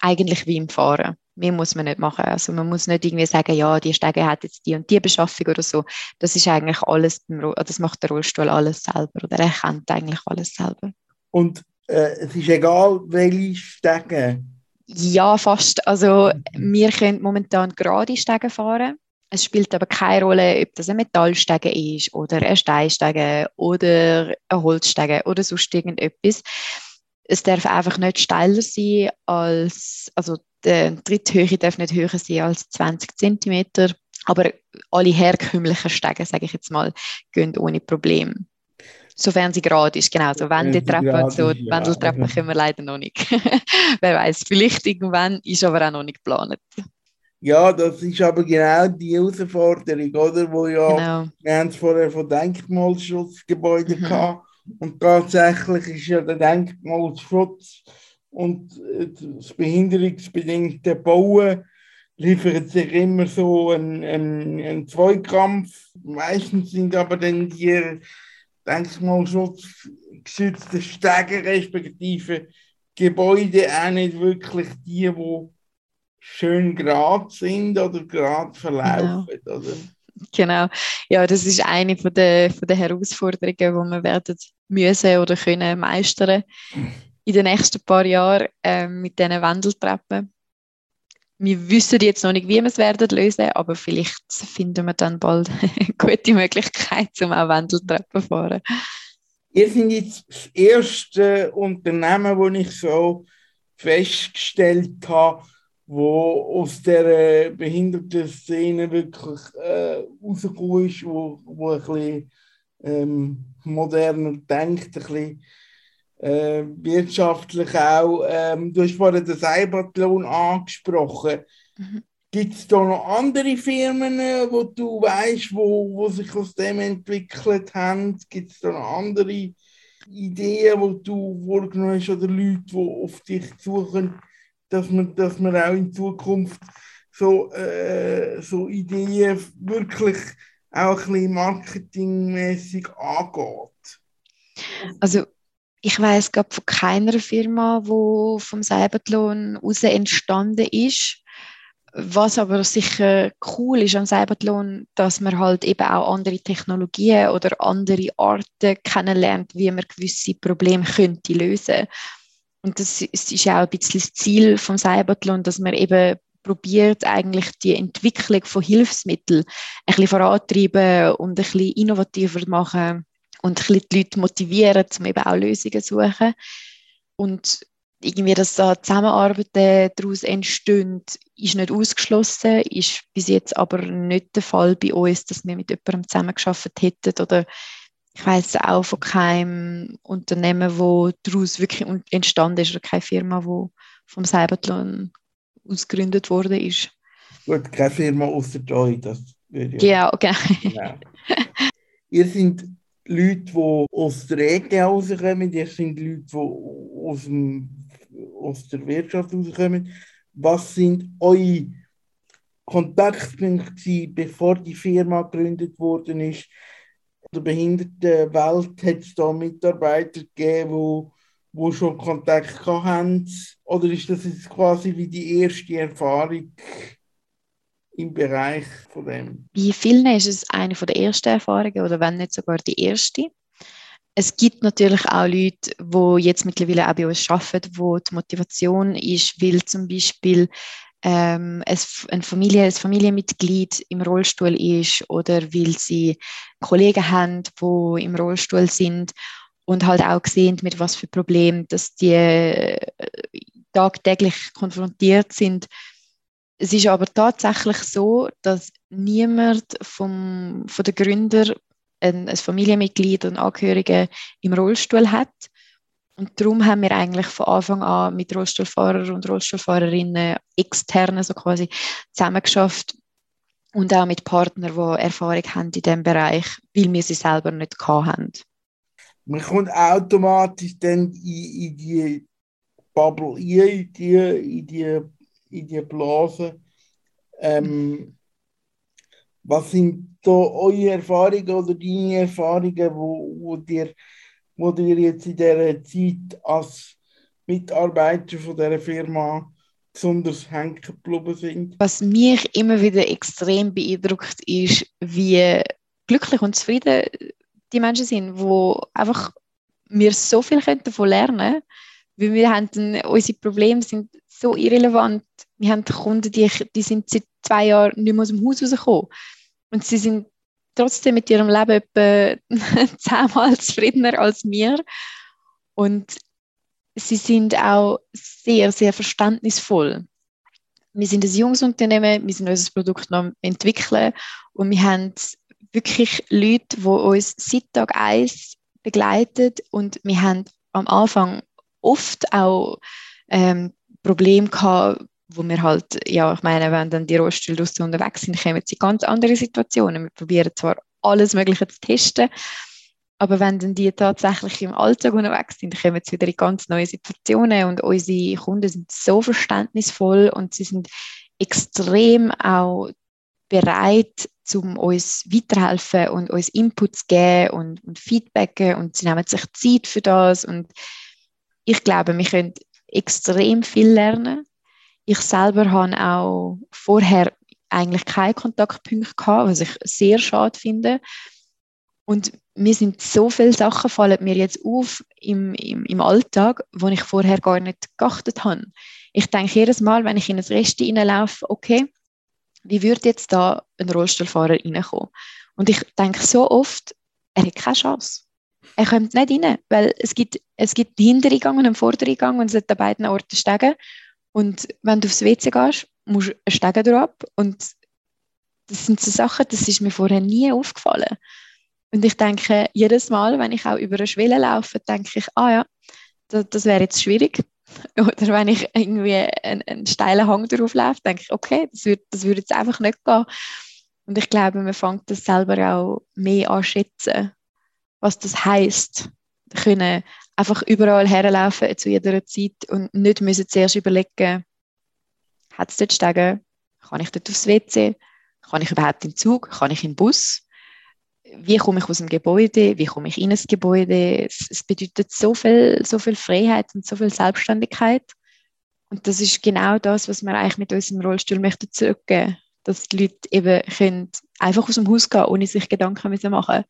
Eigentlich wie im Fahren. Mehr muss man nicht machen. Also man muss nicht irgendwie sagen, ja, die Stege hat jetzt die und die Beschaffung oder so. Das ist eigentlich alles, das macht der Rollstuhl alles selber oder er kennt eigentlich alles selber. Und äh, es ist egal, welche Stege ja, fast. Also wir können momentan gerade Stege fahren. Es spielt aber keine Rolle, ob das ein Metallstege ist oder ein Steinstege oder ein Holzstege oder sonst irgendetwas. Es darf einfach nicht steiler sein als, also die Tritthöhe darf nicht höher sein als 20 cm. Aber alle herkömmlichen Stege, sage ich jetzt mal, gehen ohne Probleme. Sofern sie gerade ist, genau. So Wendeltreppe und so. Ja, Wendeltreppe können wir leider noch nicht. Wer weiß, vielleicht irgendwann ist aber auch noch nicht geplant. Ja, das ist aber genau die Herausforderung, oder? Wo ja, genau. wir haben es vorher von Denkmalschutzgebäuden mhm. gehabt. Und tatsächlich ist ja der Denkmalschutz und das behinderungsbedingte Bauen liefert sich immer so einen, einen, einen Zweikampf. Meistens sind aber dann die denkmalschutzgeschützte Stege respektive Gebäude auch nicht wirklich die, die schön gerade sind oder gerade verlaufen. Genau. Oder? Genau, ja, das ist eine von der, von der Herausforderungen, die wir werden müssen oder können meistern in den nächsten paar Jahren äh, mit diesen Wendeltreppen. Wir wissen jetzt noch nicht, wie wir es werden lösen, aber vielleicht finden wir dann bald eine gute Möglichkeit, um auch Wendeltreppen zu fahren. Ihr seid jetzt das erste Unternehmen, das ich so festgestellt habe, wo aus der behinderten Szene wirklich äh, rausgekommen ist, wo, wo ein bisschen ähm, moderner denkt, ein bisschen äh, wirtschaftlich auch. Ähm, du hast vorhin den Cybertron angesprochen. Mhm. Gibt es da noch andere Firmen, äh, wo du weißt, wo, wo sich aus dem entwickelt haben? Gibt es da noch andere Ideen, die du vorgenommen hast oder Leute, die auf dich suchen, dass man, dass man auch in Zukunft so, äh, so Ideen wirklich auch ein bisschen marketingmäßig angeht? Also ich weiß glaube von keiner Firma, wo vom Cybertron aus entstanden ist. Was aber sicher cool ist am Cybertron, dass man halt eben auch andere Technologien oder andere Arten kennenlernt, wie man gewisse Probleme könnte lösen. Und das ist auch ein bisschen das Ziel vom Cybertron, dass man eben probiert eigentlich die Entwicklung von Hilfsmitteln ein bisschen vorantreiben und ein bisschen innovativer machen und ein bisschen die Leute motivieren, um eben auch Lösungen zu suchen. Und irgendwie, dass da Zusammenarbeiten daraus entstehen, ist nicht ausgeschlossen, ist bis jetzt aber nicht der Fall bei uns, dass wir mit jemandem zusammengearbeitet hätten oder ich weiß auch von keinem Unternehmen, wo daraus wirklich entstanden ist oder keine Firma, wo vom Cybertron ausgegründet worden ist. Gut, keine Firma außer euch, das würde ja. Genau, genau. Ihr seid Leute, die aus der EG rauskommen, ihr sind Leute, die aus, dem, aus der Wirtschaft rauskommen. Was sind eure Kontaktpunkte, bevor die Firma gegründet worden ist? In der Behindertenwelt hat es da Mitarbeiter gegeben, die schon Kontakt haben? Oder ist das jetzt quasi wie die erste Erfahrung im Bereich von dem? Bei vielen ist es eine der ersten Erfahrungen oder wenn nicht sogar die erste. Es gibt natürlich auch Leute, die jetzt mittlerweile auch bei uns arbeiten, wo die Motivation ist, weil zum Beispiel ähm, ein, Familie, ein Familienmitglied im Rollstuhl ist oder weil sie Kollegen haben, die im Rollstuhl sind und halt auch sehen, mit was für Problemen, dass die äh, tagtäglich konfrontiert sind. Es ist aber tatsächlich so, dass niemand vom, von den Gründern ein, ein Familienmitglied und Angehörige im Rollstuhl hat. Und darum haben wir eigentlich von Anfang an mit Rollstuhlfahrern und Rollstuhlfahrerinnen externe so quasi zusammengeschafft und auch mit Partnern, die Erfahrung haben in diesem Bereich, weil wir sie selber nicht hatten man kommt automatisch dann in, in die Bubble in die, in die, in die Blase. Ähm, was sind da eure Erfahrungen oder deine Erfahrungen, wo, wo, dir, wo dir jetzt in dieser Zeit als Mitarbeiter von dieser Firma besonders hängen geblieben sind? Was mich immer wieder extrem beeindruckt, ist, wie glücklich und zufrieden die Menschen sind, wo einfach wir so viel davon lernen können, weil wir haben dann, unsere Probleme sind so irrelevant. Wir haben Kunden, die, die sind seit zwei Jahren nicht mehr aus dem Haus rausgekommen. Und sie sind trotzdem mit ihrem Leben etwa zehnmal zufriedener als wir. Und sie sind auch sehr, sehr verständnisvoll. Wir sind ein junges Unternehmen, wir sind unser Produkt noch entwickeln. Und wir haben wirklich Leute, die uns seit Tag 1 begleitet. Und wir haben am Anfang oft auch ähm, Probleme gehabt, wo wir halt, ja, ich meine, wenn dann die Rollstühle unterwegs sind, kommen sie ganz andere Situationen. Wir probieren zwar alles Mögliche zu testen, aber wenn dann die tatsächlich im Alltag unterwegs sind, kommen sie wieder in ganz neue Situationen und unsere Kunden sind so verständnisvoll und sie sind extrem auch bereit, um uns weiterhelfen und uns Inputs geben und, und Feedbacken und sie nehmen sich Zeit für das und ich glaube, wir können extrem viel lernen. Ich selber habe auch vorher eigentlich keine Kontaktpunkte gehabt, was ich sehr schade finde. Und mir sind so viele Sachen fallen mir jetzt auf im, im, im Alltag, wo ich vorher gar nicht geachtet habe. Ich denke jedes Mal, wenn ich in ein Resti reinlaufe, okay, wie würde jetzt da ein Rollstuhlfahrer reinkommen? Und ich denke so oft, er hat keine Chance. Er kommt nicht rein, weil es gibt, es gibt einen Hintereingang und einen Vordereingang und es hat an beiden Orten Stegen. Und wenn du aufs WC gehst, musst du einen Stegen drauf. Und das sind so Sachen, das ist mir vorher nie aufgefallen. Und ich denke, jedes Mal, wenn ich auch über eine Schwelle laufe, denke ich, ah ja, das, das wäre jetzt schwierig. Oder wenn ich irgendwie einen, einen steilen Hang drauf laufe, denke ich, okay, das würde das würd jetzt einfach nicht gehen. Und ich glaube, man fängt das selber auch mehr anschätzen, was das heisst. Können einfach überall herlaufen zu jeder Zeit und nicht müssen zuerst überlegen, hat es dort Stegen? Kann ich dort aufs WC? Kann ich überhaupt in den Zug? Kann ich in den Bus? Wie komme ich aus dem Gebäude? Wie komme ich in das Gebäude? Es, es bedeutet so viel, so viel Freiheit und so viel Selbstständigkeit. Und das ist genau das, was wir eigentlich mit unserem Rollstuhl möchten zurückgeben dass die Leute eben können einfach aus dem Haus gehen, ohne sich Gedanken müssen machen,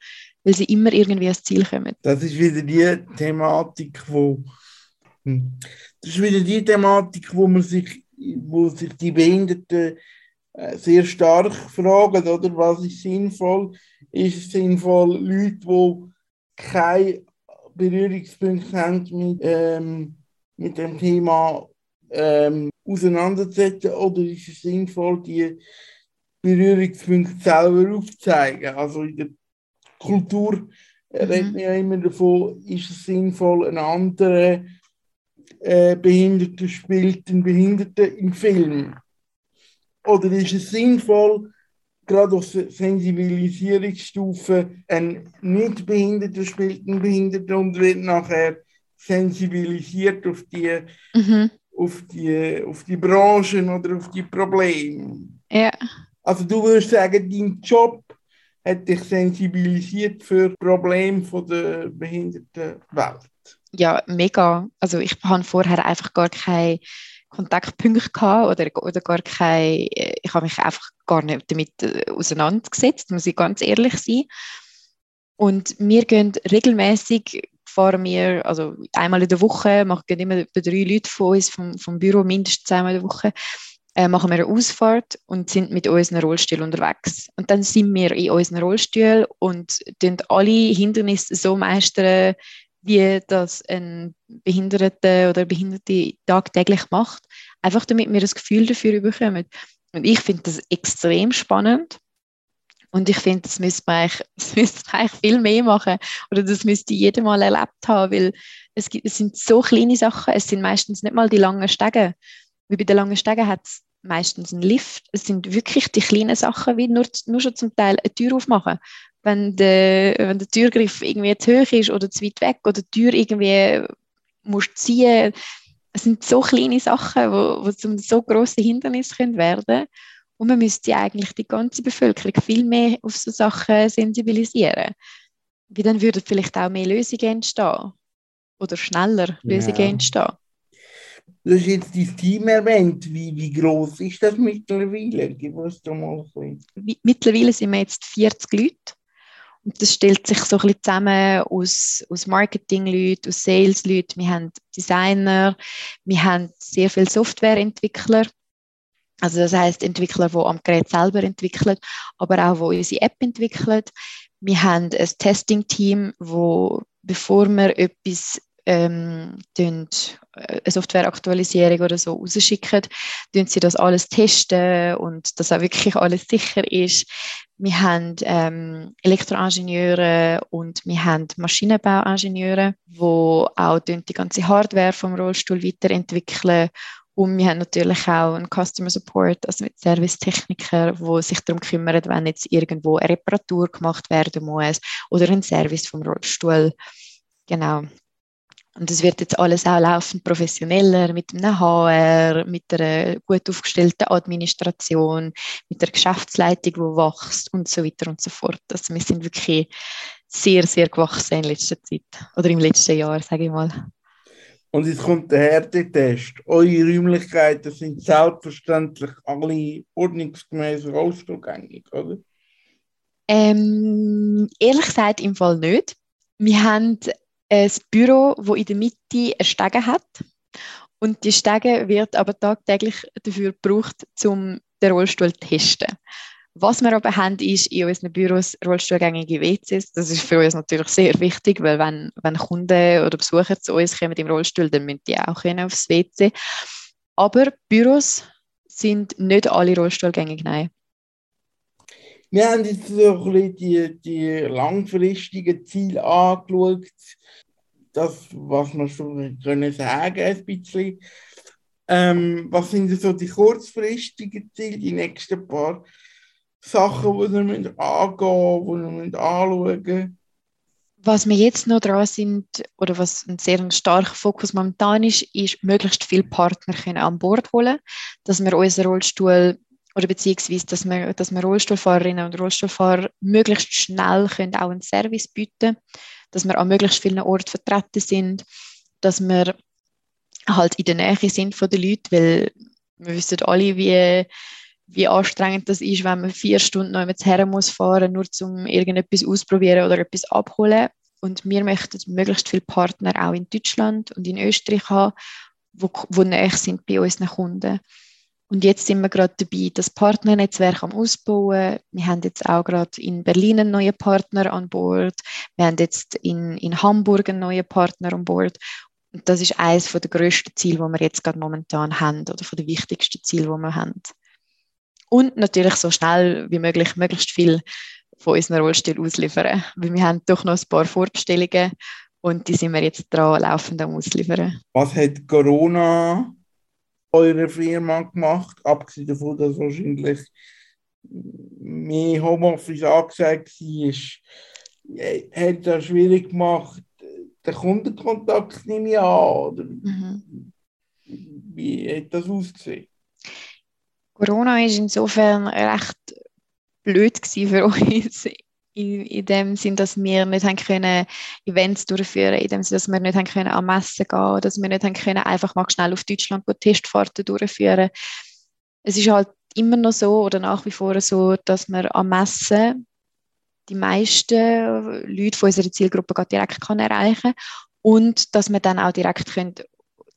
weil sie immer irgendwie ans Ziel kommen. Das ist wieder die Thematik, wo hm, das ist wieder die Thematik, wo man sich, wo sich die Behinderten äh, sehr stark fragen, oder was ist sinnvoll? Ist es sinnvoll, Leute, die keine Berührungspunkte haben mit, ähm, mit dem Thema ähm, auseinandersetzen, oder ist es sinnvoll, die Berührungspunkte selber aufzuzeigen? Also in der Kultur äh, mhm. ja immer davon, ist es sinnvoll, einen anderen äh, Behinderten spielt einen Behinderten im Film oder ist es sinnvoll, gerade auf Sensibilisierungsstufe, ein nicht Behinderter spielt einen Behinderten und wird nachher sensibilisiert auf die, mhm. auf die, auf die Branchen oder auf die Probleme. Ja. Also du würdest sagen, dein Job hat dich sensibilisiert für Probleme von der behinderten Welt? Ja, mega. Also ich habe vorher einfach gar keine Kontaktpunkte gehabt oder, oder gar keine, äh, ich habe mich einfach gar nicht damit äh, auseinandergesetzt, muss ich ganz ehrlich sein. Und wir gehen regelmäßig fahren wir, also einmal in der Woche, machen immer drei Leute von uns vom, vom Büro mindestens einmal in der Woche, äh, machen wir eine Ausfahrt und sind mit unseren Rollstuhl unterwegs. Und dann sind wir in unseren Rollstuhl und alle Hindernisse so meistern, wie das ein Behinderte oder Behinderte tagtäglich macht, einfach damit wir das Gefühl dafür bekommen. Und ich finde das extrem spannend. Und ich finde, das müsste man, eigentlich, das müsste man eigentlich viel mehr machen. Oder das müsste jeder mal erlebt haben, weil es, gibt, es sind so kleine Sachen. Es sind meistens nicht mal die langen Stege. Wie bei den langen Stegen hat es meistens einen Lift. Es sind wirklich die kleinen Sachen, wie nur, nur schon zum Teil eine Tür aufmachen wenn der, wenn der Türgriff irgendwie zu hoch ist oder zu weit weg oder die Tür irgendwie musst ziehen. Es sind so kleine Sachen, wo, wo zum so große Hindernis können werden und man müsste eigentlich die ganze Bevölkerung viel mehr auf so Sachen sensibilisieren. Wie dann würden vielleicht auch mehr Lösungen entstehen oder schneller Lösungen ja. entstehen. Du hast jetzt dein Team erwähnt. Wie, wie groß ist das mittlerweile? Gib uns doch mal ein Mittlerweile sind wir jetzt 40 Leute. Und das stellt sich so ein bisschen zusammen aus, aus Marketingleuten, aus Salesleuten. Wir haben Designer, wir haben sehr viele Softwareentwickler. Also das heißt Entwickler, die am Gerät selber entwickeln, aber auch wo unsere App entwickeln. Wir haben ein Testing-Team, wo bevor wir etwas ähm, äh, eine Softwareaktualisierung oder so rausschicken, tun sie das alles testen und dass auch wirklich alles sicher ist. Wir haben ähm, Elektroingenieure und wir haben Maschinenbauingenieure, die auch die ganze Hardware vom Rollstuhl weiterentwickeln und wir haben natürlich auch einen Customer Support, also mit Servicetechniker, wo sich darum kümmern, wenn jetzt irgendwo eine Reparatur gemacht werden muss oder ein Service vom Rollstuhl. Genau. Und es wird jetzt alles auch laufend professioneller mit einem HR, mit einer gut aufgestellten Administration, mit der Geschäftsleitung, die wächst und so weiter und so fort. Also wir sind wirklich sehr, sehr gewachsen in letzter Zeit oder im letzten Jahr, sage ich mal. Und jetzt kommt der Härtetest. Eure Räumlichkeiten sind selbstverständlich alle ordnungsgemäß rollstuhlgängig, oder? Ähm, ehrlich gesagt im Fall nicht. Wir haben ein Büro, das in der Mitte eine Stege hat. Und die Stege wird aber tagtäglich dafür gebraucht, um den Rollstuhl zu testen. Was wir aber haben, ist in unseren Büros rollstuhlgängige WCs. Das ist für uns natürlich sehr wichtig, weil wenn, wenn Kunden oder Besucher zu uns kommen im Rollstuhl, dann müssen die auch können aufs WC. Aber Büros sind nicht alle rollstuhlgängig, nein. Wir haben jetzt so ein bisschen die, die langfristigen Ziele angeschaut. Das, was wir schon können sagen ein bisschen. Ähm, was sind so die kurzfristigen Ziele, die nächsten paar Sachen, die wir angehen müssen, die wir anschauen müssen? Was wir jetzt noch dran sind, oder was ein sehr starker Fokus momentan ist, ist, möglichst viele Partner können an Bord holen, dass wir unseren Rollstuhl oder beziehungsweise, dass wir, dass wir Rollstuhlfahrerinnen und Rollstuhlfahrer möglichst schnell können auch einen Service bieten dass wir an möglichst vielen Orten vertreten sind, dass wir halt in der Nähe sind von den Leuten, weil wir wissen alle, wie, wie anstrengend das ist, wenn man vier Stunden noch mit her muss fahren, nur um irgendetwas ausprobieren oder etwas abholen. Und wir möchten möglichst viele Partner auch in Deutschland und in Österreich haben, wo, wo näher sind bei unseren Kunden. Und jetzt sind wir gerade dabei, das Partnernetzwerk am Ausbauen. Wir haben jetzt auch gerade in Berlin einen neuen Partner an Bord. Wir haben jetzt in, in Hamburg einen neuen Partner an Bord. Und das ist eines der grössten Ziele, die wir jetzt gerade momentan haben oder den wichtigsten Ziele, die wir haben. Und natürlich so schnell wie möglich, möglichst viel von unseren Rollstuhl ausliefern. Weil wir haben doch noch ein paar Vorbestellungen und die sind wir jetzt dran, laufend am Ausliefern. Was hat Corona eurer Firma gemacht, abgesehen davon, dass wahrscheinlich mehr Homeoffice angesagt war, hat das schwierig gemacht, den Kundenkontakt nehme ich an, mhm. wie hat das ausgesehen? Corona war insofern recht blöd für uns in, in dem Sinn, dass wir nicht haben können Events durchführen in dem Sinn, dass wir nicht haben können an Messen gehen, dass wir nicht haben können einfach mal schnell auf Deutschland Testfahrten durchführen. Es ist halt immer noch so oder nach wie vor so, dass wir an Messen die meisten Leute von unserer Zielgruppe direkt kann erreichen und dass wir dann auch direkt können,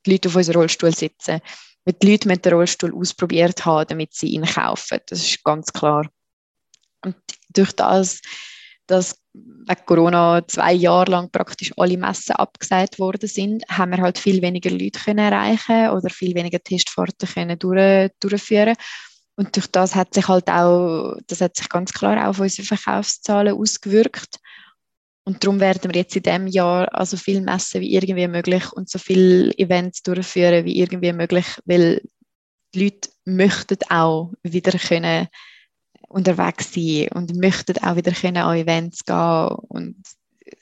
die Leute auf unserem Rollstuhl sitzen können. Die Leute mit dem Rollstuhl ausprobiert haben, damit sie ihn kaufen. Das ist ganz klar. Und durch das, dass wegen Corona zwei Jahre lang praktisch alle Messen abgesagt worden sind, haben wir halt viel weniger Leute können erreichen oder viel weniger Testfahrten können durch, durchführen. Und durch das hat sich halt auch, das hat sich ganz klar auch auf unsere Verkaufszahlen ausgewirkt. Und darum werden wir jetzt in diesem Jahr also viel messen wie irgendwie möglich und so viele Events durchführen wie irgendwie möglich, weil die Leute möchten auch wieder können unterwegs sein und möchten auch wieder können an Events gehen und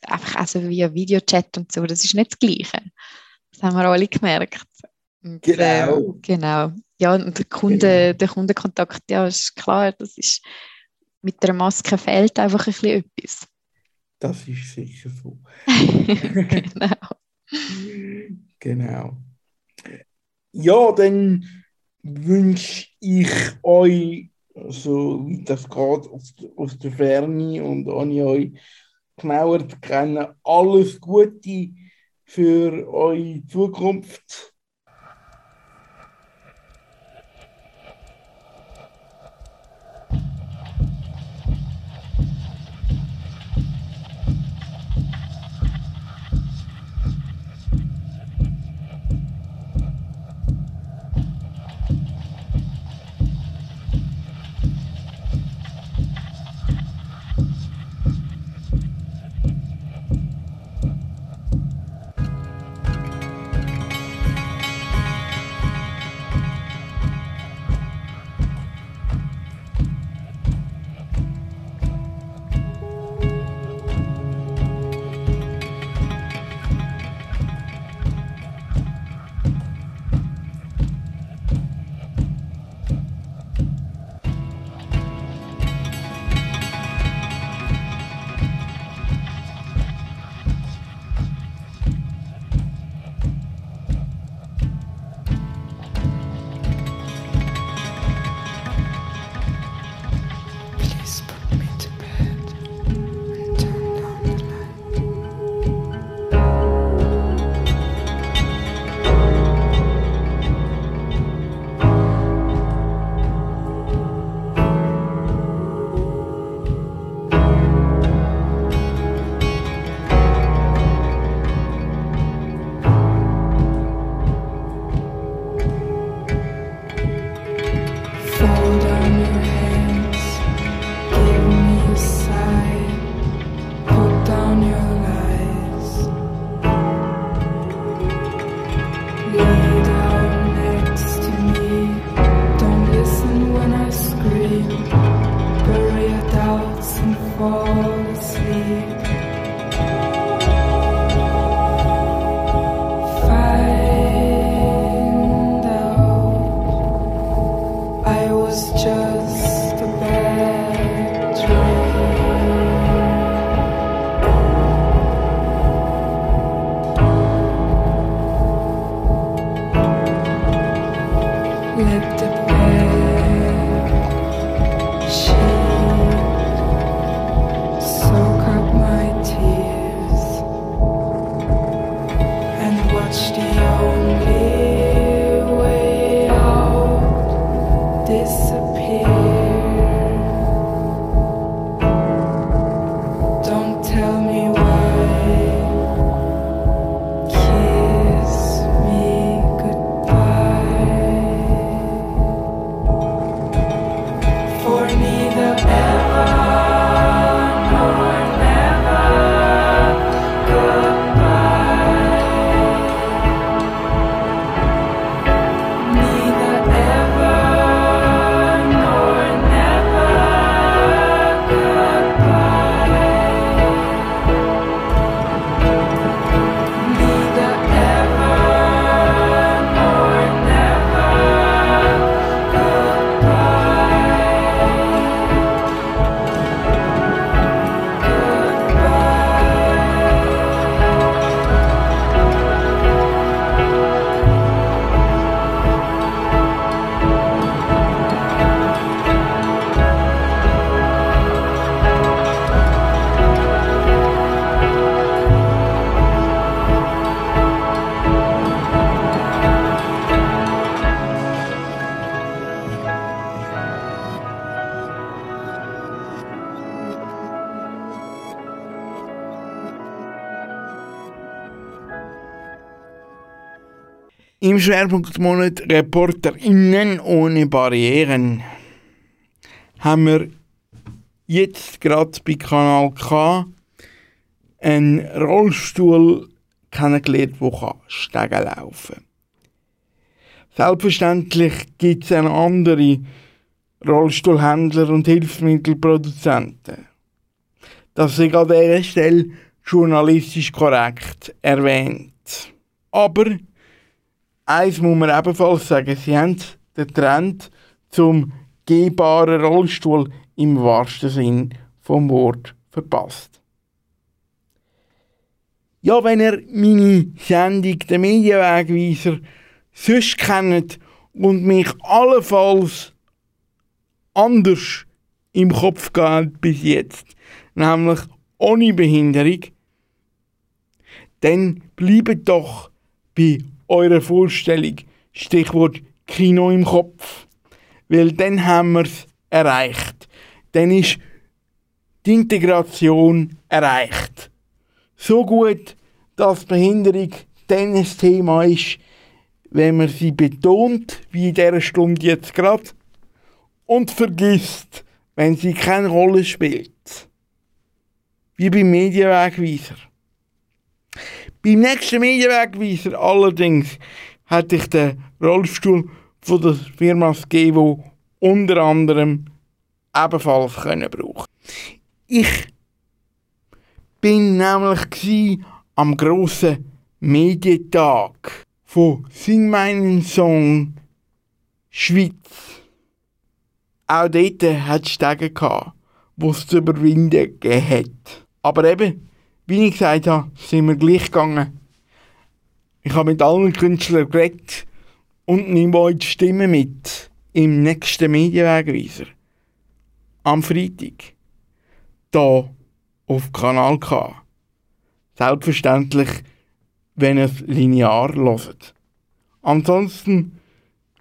einfach also via Videochat und so, das ist nicht das Gleiche. Das haben wir alle gemerkt. Und, genau. Äh, genau. Ja, und der, Kunde, genau. der Kundenkontakt, ja, ist klar, das ist, mit der Maske fehlt einfach ein bisschen etwas. Das ist sicher so. genau. genau. Ja, dann wünsche ich euch so wie das geht aus, aus der Ferne und ohne euch genauer zu kennen. Alles Gute für eure Zukunft. Schwerpunktmonat ReporterInnen ohne Barrieren haben wir jetzt gerade bei Kanal K einen Rollstuhl kennengelernt, der Stegen laufen kann. Selbstverständlich gibt es auch andere Rollstuhlhändler und Hilfsmittelproduzenten. Das ist an dieser Stelle journalistisch korrekt erwähnt. Aber eins muss man ebenfalls sagen, sie haben den Trend zum gehbaren Rollstuhl im wahrsten Sinn vom Wort verpasst. Ja, wenn ihr meine Sendung «Der Medienwegweiser» sonst kennt und mich allenfalls anders im Kopf gehabt bis jetzt, nämlich ohne Behinderung, dann bleibt doch bei eurer Vorstellung Stichwort Kino im Kopf, weil dann haben wir es erreicht. Dann ist die Integration erreicht. So gut, dass Behinderung dann ein Thema ist, wenn man sie betont, wie in dieser Stunde jetzt gerade, und vergisst, wenn sie keine Rolle spielt. Wie beim Medienwegweiser. Beim nächsten Medienwegweiser allerdings hätte ich den Rollstuhl von der Firma Skevo unter anderem ebenfalls können brauchen. Ich bin nämlich am grossen Medientag von Sing meinen Song Schweiz. Auch dort hat es Stege gehabt, wo es zu überwinden gegeben. Aber eben, wie ich gesagt habe, sind wir gleich gegangen. Ich habe mit allen Künstlern geredet und nehme euch die Stimme mit im nächsten Medienwegweiser. Am Freitag. Da auf Kanal K. Selbstverständlich, wenn ihr es linear hört. Ansonsten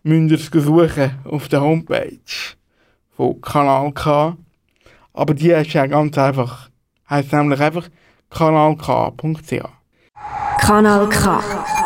müsst ihr es suchen auf der Homepage von Kanal K. Aber die ist ja ganz einfach. Heißt nämlich einfach kanalk.ch. Kanal K.